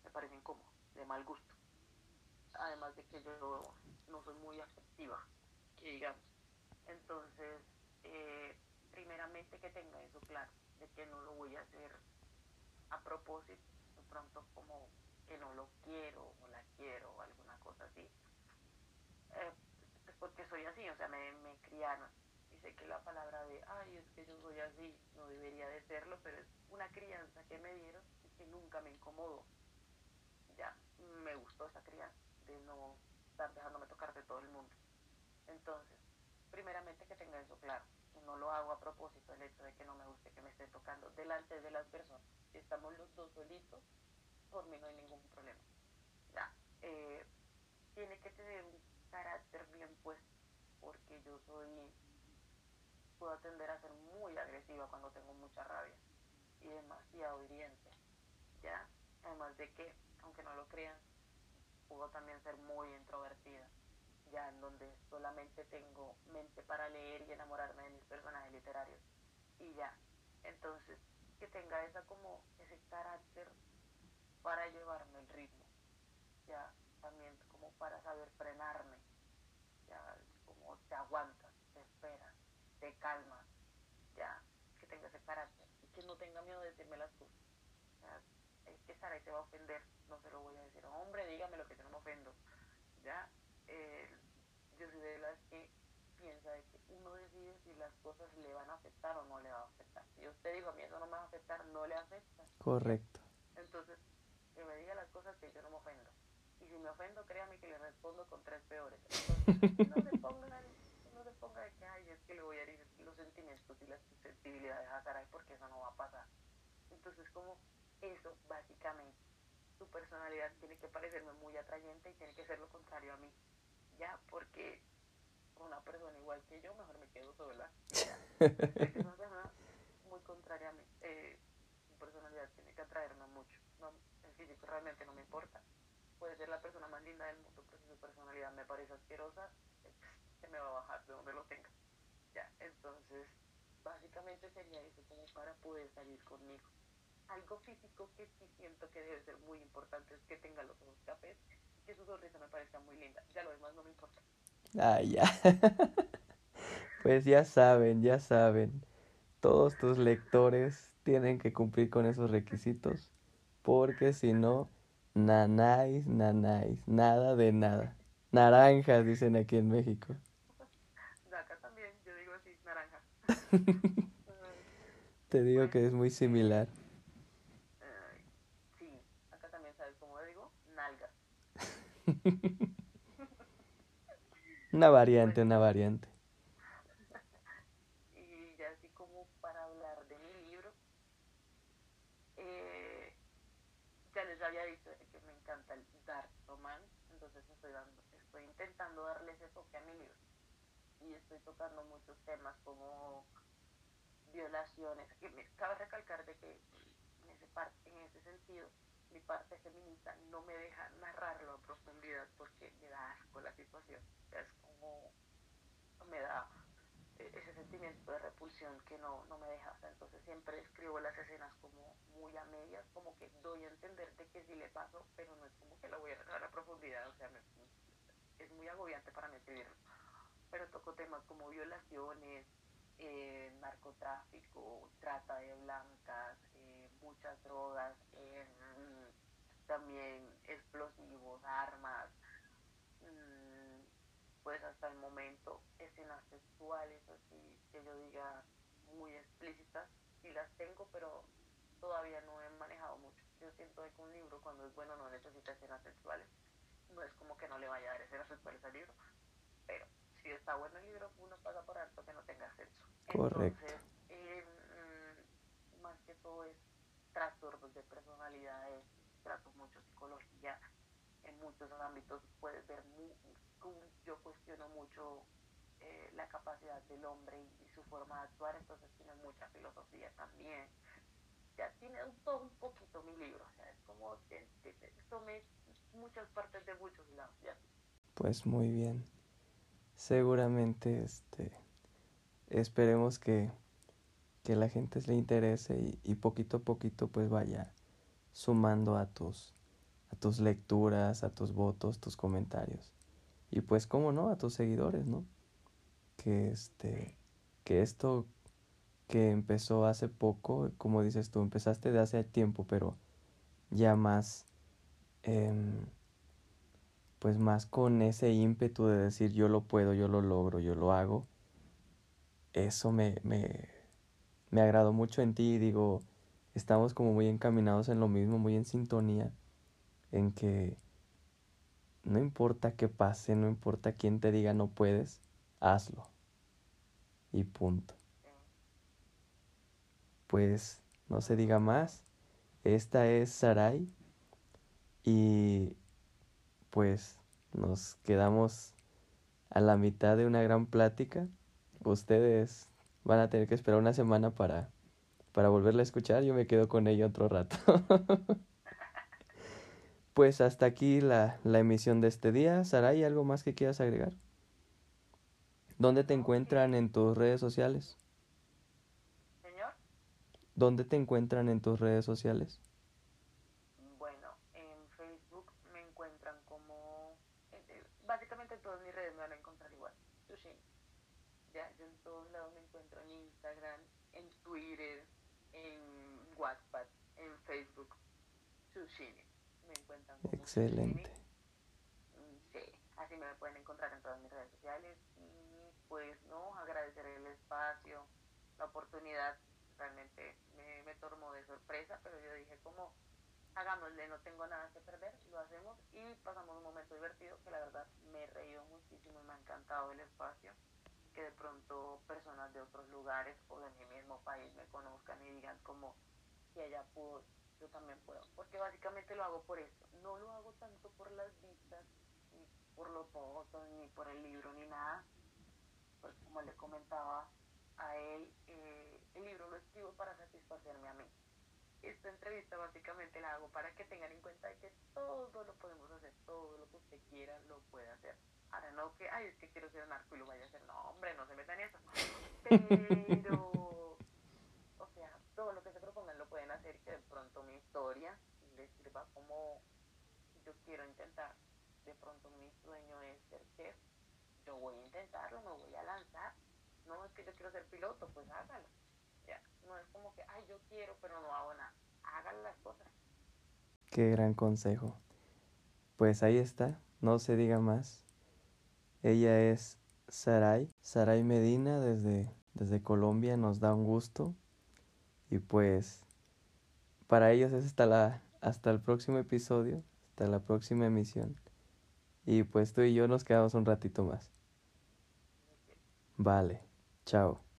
Me parece incómodo, de mal gusto. Además de que yo no soy muy afectiva, que digamos. Entonces, eh, primeramente que tenga eso claro, de que no lo voy a hacer a propósito, de pronto como que no lo quiero o la quiero o alguna cosa así. Eh, porque soy así, o sea, me, me criaron. Y sé que la palabra de, ay, es que yo soy así, no debería de serlo, pero es una crianza que me dieron y que nunca me incomodó. Ya, me gustó esa crianza, de no estar dejándome tocar de todo el mundo. Entonces, primeramente que tenga eso claro, no lo hago a propósito el hecho de que no me guste que me estén tocando delante de las personas. Si estamos los dos solitos, por mí no hay ningún problema. Ya, eh, tiene que tener un carácter bien puesto, porque yo soy, puedo tender a ser muy agresiva cuando tengo mucha rabia y demasiado hiriente. Ya, además de que, aunque no lo crean, puedo también ser muy introvertida, ya en donde solamente tengo mente para leer y enamorarme de mis personajes literarios. Y ya, entonces, que tenga esa como ese carácter para llevarme el ritmo, ya también como para saber frenarme, te aguantas, te esperas, te calmas, ya, que tenga ese carácter y que no tenga miedo de decirme las cosas. Ya, es que Sara te va a ofender, no se lo voy a decir, hombre, dígame lo que yo no me ofendo, ya, eh, yo soy de las que piensa de que uno decide si las cosas le van a afectar o no le va a afectar. Si usted dijo a mí eso no me va a afectar, no le afecta. Correcto. Entonces, que me diga las cosas que yo no me ofendo. Y si me ofendo, créame que le respondo con tres peores. Entonces, no se pongan, no se ponga de que, ay, es que le voy a herir los sentimientos y las susceptibilidades a Sarai porque eso no va a pasar. Entonces, como eso, básicamente, su personalidad tiene que parecerme muy atrayente y tiene que ser lo contrario a mí. Ya, porque una persona igual que yo, mejor me quedo sola. muy contraria a mí. Eh, mi personalidad tiene que atraerme mucho. No, el físico realmente no me importa. Puede ser la persona más linda del mundo, pero si su personalidad me parece asquerosa, se me va a bajar de donde lo tenga. Ya, entonces, básicamente sería eso como para poder salir conmigo. Algo físico que sí siento que debe ser muy importante es que tenga los ojos cafés y que su sonrisa me parezca muy linda. Ya lo demás no me importa. Ah, ya. pues ya saben, ya saben. Todos tus lectores tienen que cumplir con esos requisitos. Porque si no, nanáis, nanáis, nada de nada. Naranjas, dicen aquí en México. Acá también, yo digo así, naranja. Te digo que es muy similar. sí, acá también sabes cómo digo, nalgas. Una variante, una variante. Y ya así como para hablar de mi libro, eh, ya les había dicho que me encanta el dark romance, entonces estoy, dando, estoy a mi libro. Y estoy tocando muchos temas como violaciones. Y me cabe recalcar de que en ese, en ese sentido mi parte feminista no me deja narrarlo a profundidad porque me da asco la situación. Es como me da e-, ese sentimiento de repulsión que no, no me deja. entonces siempre escribo las escenas como muy a medias, como que doy a entender de que sí le paso, pero no es como que la voy a narrar a profundidad. Es muy agobiante para mí escribirlo. Pero toco temas como violaciones, eh, narcotráfico, trata de blancas, eh, muchas drogas, eh, también explosivos, armas, mm, pues hasta el momento escenas sexuales, así que yo diga muy explícitas, y las tengo, pero todavía no he manejado mucho. Yo siento que un libro cuando es bueno no necesita escenas sexuales, no es como que no le vaya a dar escenas sexuales al libro, pero si está bueno el libro, uno pasa por alto que no tenga sexo. Correcto. Entonces, mm, más que todo es trastornos de personalidades, trato mucho psicología, en muchos ámbitos puedes ver, yo cuestiono mucho eh, la capacidad del hombre y, su forma de actuar, entonces tiene mucha filosofía también. Ya tiene todo un poquito mi libro, o sea, es como que tomé muchas partes de muchos lados. ¿ya? Pues muy bien seguramente este esperemos que, que la gente le interese y, y, poquito a poquito pues vaya sumando a tus a tus lecturas, a tus votos, tus comentarios. Y pues cómo no, a tus seguidores, ¿no? Que este que esto que empezó hace poco, como dices tú, empezaste de hace tiempo, pero ya más eh, pues más con ese ímpetu de decir yo lo puedo, yo lo logro, yo lo hago, eso me, me, me agradó mucho en ti digo, estamos como muy encaminados en lo mismo, muy en sintonía, en que no importa qué pase, no importa quién te diga no puedes, hazlo. Y punto. Pues no se diga más. Esta es Sarai y pues nos quedamos a la mitad de una gran plática. Ustedes van a tener que esperar una semana para, para volverla a escuchar. Yo me quedo con ella otro rato. pues hasta aquí la, la emisión de este día. Saray, ¿algo más que quieras agregar? ¿Dónde te encuentran en tus redes sociales? Señor. ¿Dónde te encuentran en tus redes sociales? En Twitter, en WhatsApp, en Facebook, Sushini. Me encuentran como Excelente. Mm, sí, así me pueden encontrar en todas mis redes sociales. Y pues no, agradecer el espacio, la oportunidad, realmente me, me tomó de sorpresa, pero yo dije como hagámosle, no tengo nada que perder, lo hacemos. Y pasamos un momento divertido que la verdad me he reído muchísimo y me ha encantado el espacio que de pronto personas de otros lugares o de mi mismo país me conozcan y digan como si ella pudo, yo también puedo. Porque básicamente lo hago por esto. No lo hago tanto por las vistas, ni por los votos, ni por el libro, ni nada, pues como le comentaba a él, eh, el libro lo escribo para satisfacerme a mí. Esta entrevista básicamente la hago para que tengan en cuenta que todo lo podemos hacer, todo lo que usted quiera lo puede hacer. Ahora no que, ay, es que quiero ser narco y lo vaya a hacer. No, hombre, no se metan en eso. Pero, o sea, todo lo que se propongan lo pueden hacer que de pronto mi historia les sirva como yo quiero intentar. De pronto mi sueño es ser chef. Yo voy a intentarlo, me voy a lanzar. No es que yo quiero ser piloto, pues hágalo. Ya, no es como que, ay, yo quiero, pero no hago nada. Hagan las cosas. Qué gran consejo. Pues ahí está, no se diga más. Ella es Saray, Saray Medina desde, desde Colombia, nos da un gusto. Y pues para ellos es hasta, la, hasta el próximo episodio, hasta la próxima emisión. Y pues tú y yo nos quedamos un ratito más. Vale, chao.